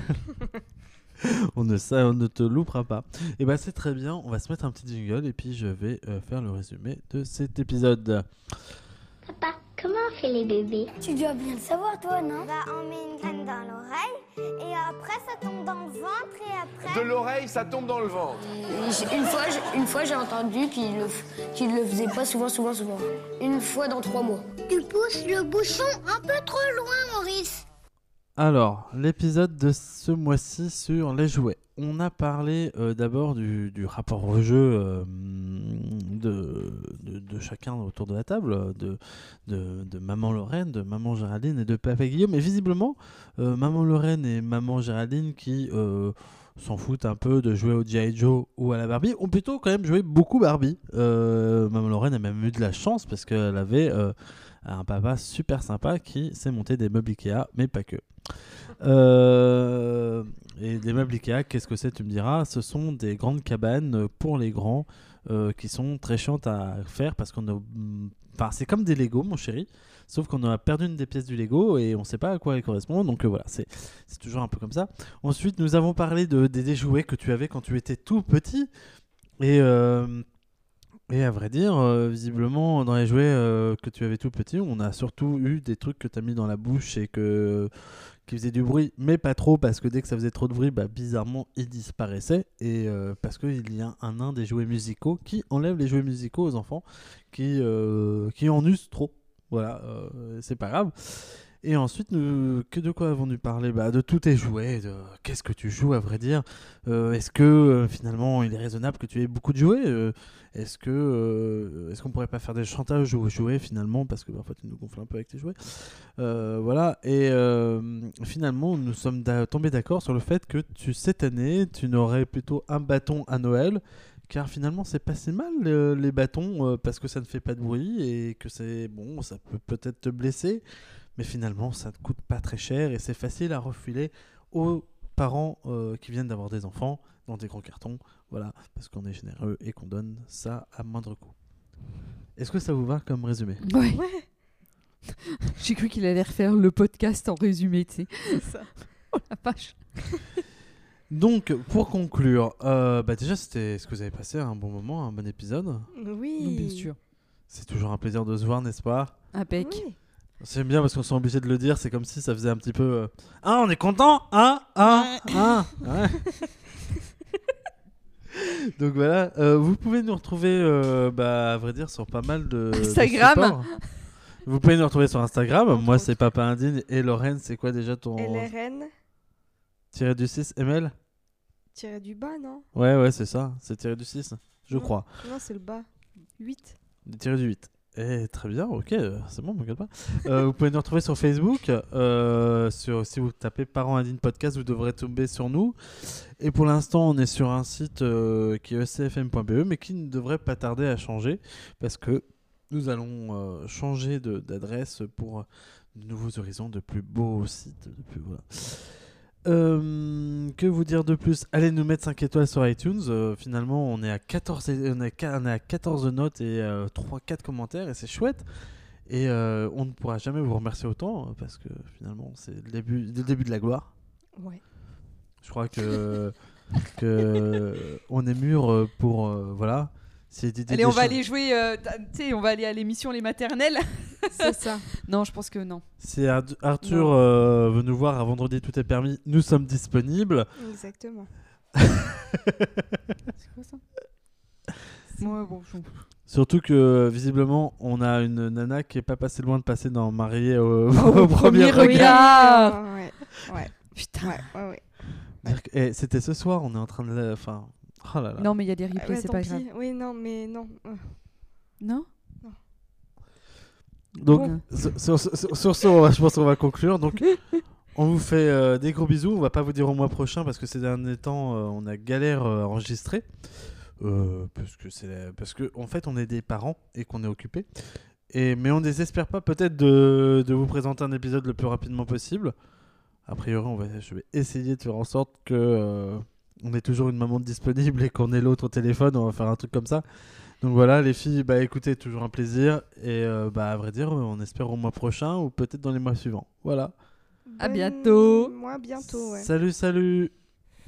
<laughs> on, ne, ça, on ne te loupera pas. Et bah, c'est très bien. On va se mettre un petit jingle et puis je vais euh, faire le résumé de cet épisode. Papa, comment on fait les bébés? Tu dois bien le savoir, toi, non? Bah, on met une graine dans l'oreille et après ça tombe dans le ventre et après. De l'oreille, ça tombe dans le ventre. Une fois, j'ai- une fois j'ai entendu qu'il le, le faisait pas souvent, souvent, souvent. Une fois dans trois mois. Tu pousses le bouchon un peu trop loin, Maurice. Alors, l'épisode de ce mois-ci sur les jouets. On a parlé euh, d'abord du, du rapport au jeu euh, de, chacun autour de la table, de, de, Maman Lorraine, de Maman Géraldine et de Papa Guillaume. Et visiblement, euh, Maman Lorraine et Maman Géraldine qui euh, s'en foutent un peu de jouer au G.I. Joe ou à la Barbie ont plutôt quand même joué beaucoup Barbie. Euh, Maman Lorraine a même eu de la chance parce qu'elle avait un papa super sympa qui s'est monté des meubles Ikea, mais pas que. Et des meubles Ikea, qu'est-ce que c'est, tu me diras? Ce sont des grandes cabanes pour les grands euh, qui sont très chiantes à faire parce qu'on a. Enfin, c'est comme des Lego, mon chéri. Sauf qu'on a perdu une des pièces du Lego et on sait pas à quoi elle correspond. Donc euh, voilà, c'est toujours un peu comme ça. Ensuite, nous avons parlé de, des, jouets que tu avais quand tu étais tout petit. Et, euh, et à vrai dire, visiblement, dans les jouets que tu avais tout petit, on a surtout eu des trucs que tu as mis dans la bouche et que, qui faisaient du bruit, mais pas trop, parce que dès que ça faisait trop de bruit, bah, bizarrement, ils disparaissaient. Et euh, parce qu'il y a un nain des jouets musicaux qui enlève les jouets musicaux aux enfants qui, euh, qui en usent trop. Voilà, euh, c'est pas grave. Et ensuite, que de quoi avons-nous parlé? Bah, De tous tes jouets, de qu'est-ce que tu joues à vrai dire? Euh, Est-ce que euh, finalement il est raisonnable que tu aies beaucoup de jouets? Euh, Est-ce que est-ce pourrait pas faire des chantages aux jouets finalement Parce que parfois tu nous gonfles un peu avec tes jouets? Voilà, et finalement nous sommes tombés d'accord sur le fait que tu, cette année tu n'aurais plutôt un bâton à Noël. Car finalement, c'est pas si mal les bâtons parce que ça ne fait pas de bruit et que c'est bon, ça peut peut-être te blesser, mais finalement ça ne coûte pas très cher et c'est facile à refiler aux parents euh, qui viennent d'avoir des enfants dans des grands cartons, voilà, parce qu'on est généreux et qu'on donne ça à moindre coût. Est-ce que ça vous va comme résumé? Ouais. Ouais, <laughs> J'ai cru qu'il allait refaire le podcast en résumé, tu sais. c'est ça. <laughs> Oh la vache. <laughs> Donc, pour conclure, euh, bah déjà, c'était, est-ce que vous avez passé un bon moment, un bon épisode Oui. bien sûr. C'est toujours un plaisir de se voir, n'est-ce pas? Impec. Oui. C'est bien parce qu'on s'est obligé de le dire, c'est comme si ça faisait un petit peu. euh, Ah, on est content Hein Hein Hein Ouais. <laughs> Donc voilà, euh, vous pouvez nous retrouver, euh, bah, à vrai dire, sur pas mal de. de Instagram. supports. Vous pouvez nous retrouver sur Instagram. Entre Moi, c'est Papa Indine. Et Lorraine, c'est quoi déjà ton. LRN, Tiré du 6 ML tiré du bas, non? Ouais, ouais, c'est ça. C'est tiré du 6, je Non. crois. Non, c'est le bas. 8. Tiré du 8. Eh, très bien, ok, c'est bon, me regarde pas. Euh, vous pouvez nous retrouver sur Facebook. euh, si vous tapez Parents Indine Podcast, vous devrez tomber sur nous. Et pour l'instant, on est sur un site euh, qui est ecfm.be, E, mais qui ne devrait pas tarder à changer parce que nous allons changer d'adresse pour de nouveaux horizons, de plus beaux sites. Euh, que vous dire de plus? Allez nous mettre 5 étoiles sur iTunes. Euh, finalement, on est à 14, et- on est, à 14 notes et 3-4 commentaires et c'est chouette. Et euh, on ne pourra jamais vous remercier autant euh, parce que finalement, c'est le début, le début de la gloire. Ouais. Je crois que, que on est mûr euh, pour. euh, voilà. C'est Allez, on va aller jouer. euh, tu sais, on va aller à l'émission Les Maternelles. <laughs> C'est ça. non, je pense que non. Si Ar- Arthur Non. euh, veut nous voir à vendredi, tout est permis. Nous sommes disponibles. Exactement. <laughs> C'est quoi ça? Ouais, bon, je- Surtout que visiblement, on a une nana qui est pas passée loin de passer dans Marié au, Au <laughs> au premier premier regard. regard. Ouais. Ouais. Putain. Ouais. Ouais. ouais. Eh, C'était ce soir, on est en train de. Enfin. Oh là là. Non, mais il y a des Ah replays, ouais, c'est pas pis. grave. Oui, non, mais non. euh, Non Donc, Bon. sur, sur- sur- sur ce, on va- je pense qu'on va conclure. Donc, on vous fait euh, des gros bisous. On va pas vous dire au mois prochain parce que ces derniers temps, euh, on a galère euh, à enregistrer. Euh, parce que c'est parce que en fait, on est des parents et qu'on est occupés. Et mais on désespère pas peut-être de, de vous présenter un épisode le plus rapidement possible. A priori, on va, je vais essayer de faire en sorte que euh, on ait toujours une maman disponible et qu'on ait l'autre au téléphone. On va faire un truc comme ça. Donc voilà, les filles, bah écoutez, toujours un plaisir. Et euh, bah à vrai dire, on espère au mois prochain ou peut-être dans les mois suivants. Voilà. À bientôt. Moi, bientôt, ouais. Salut, salut.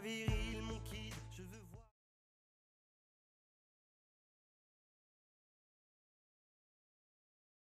Virilité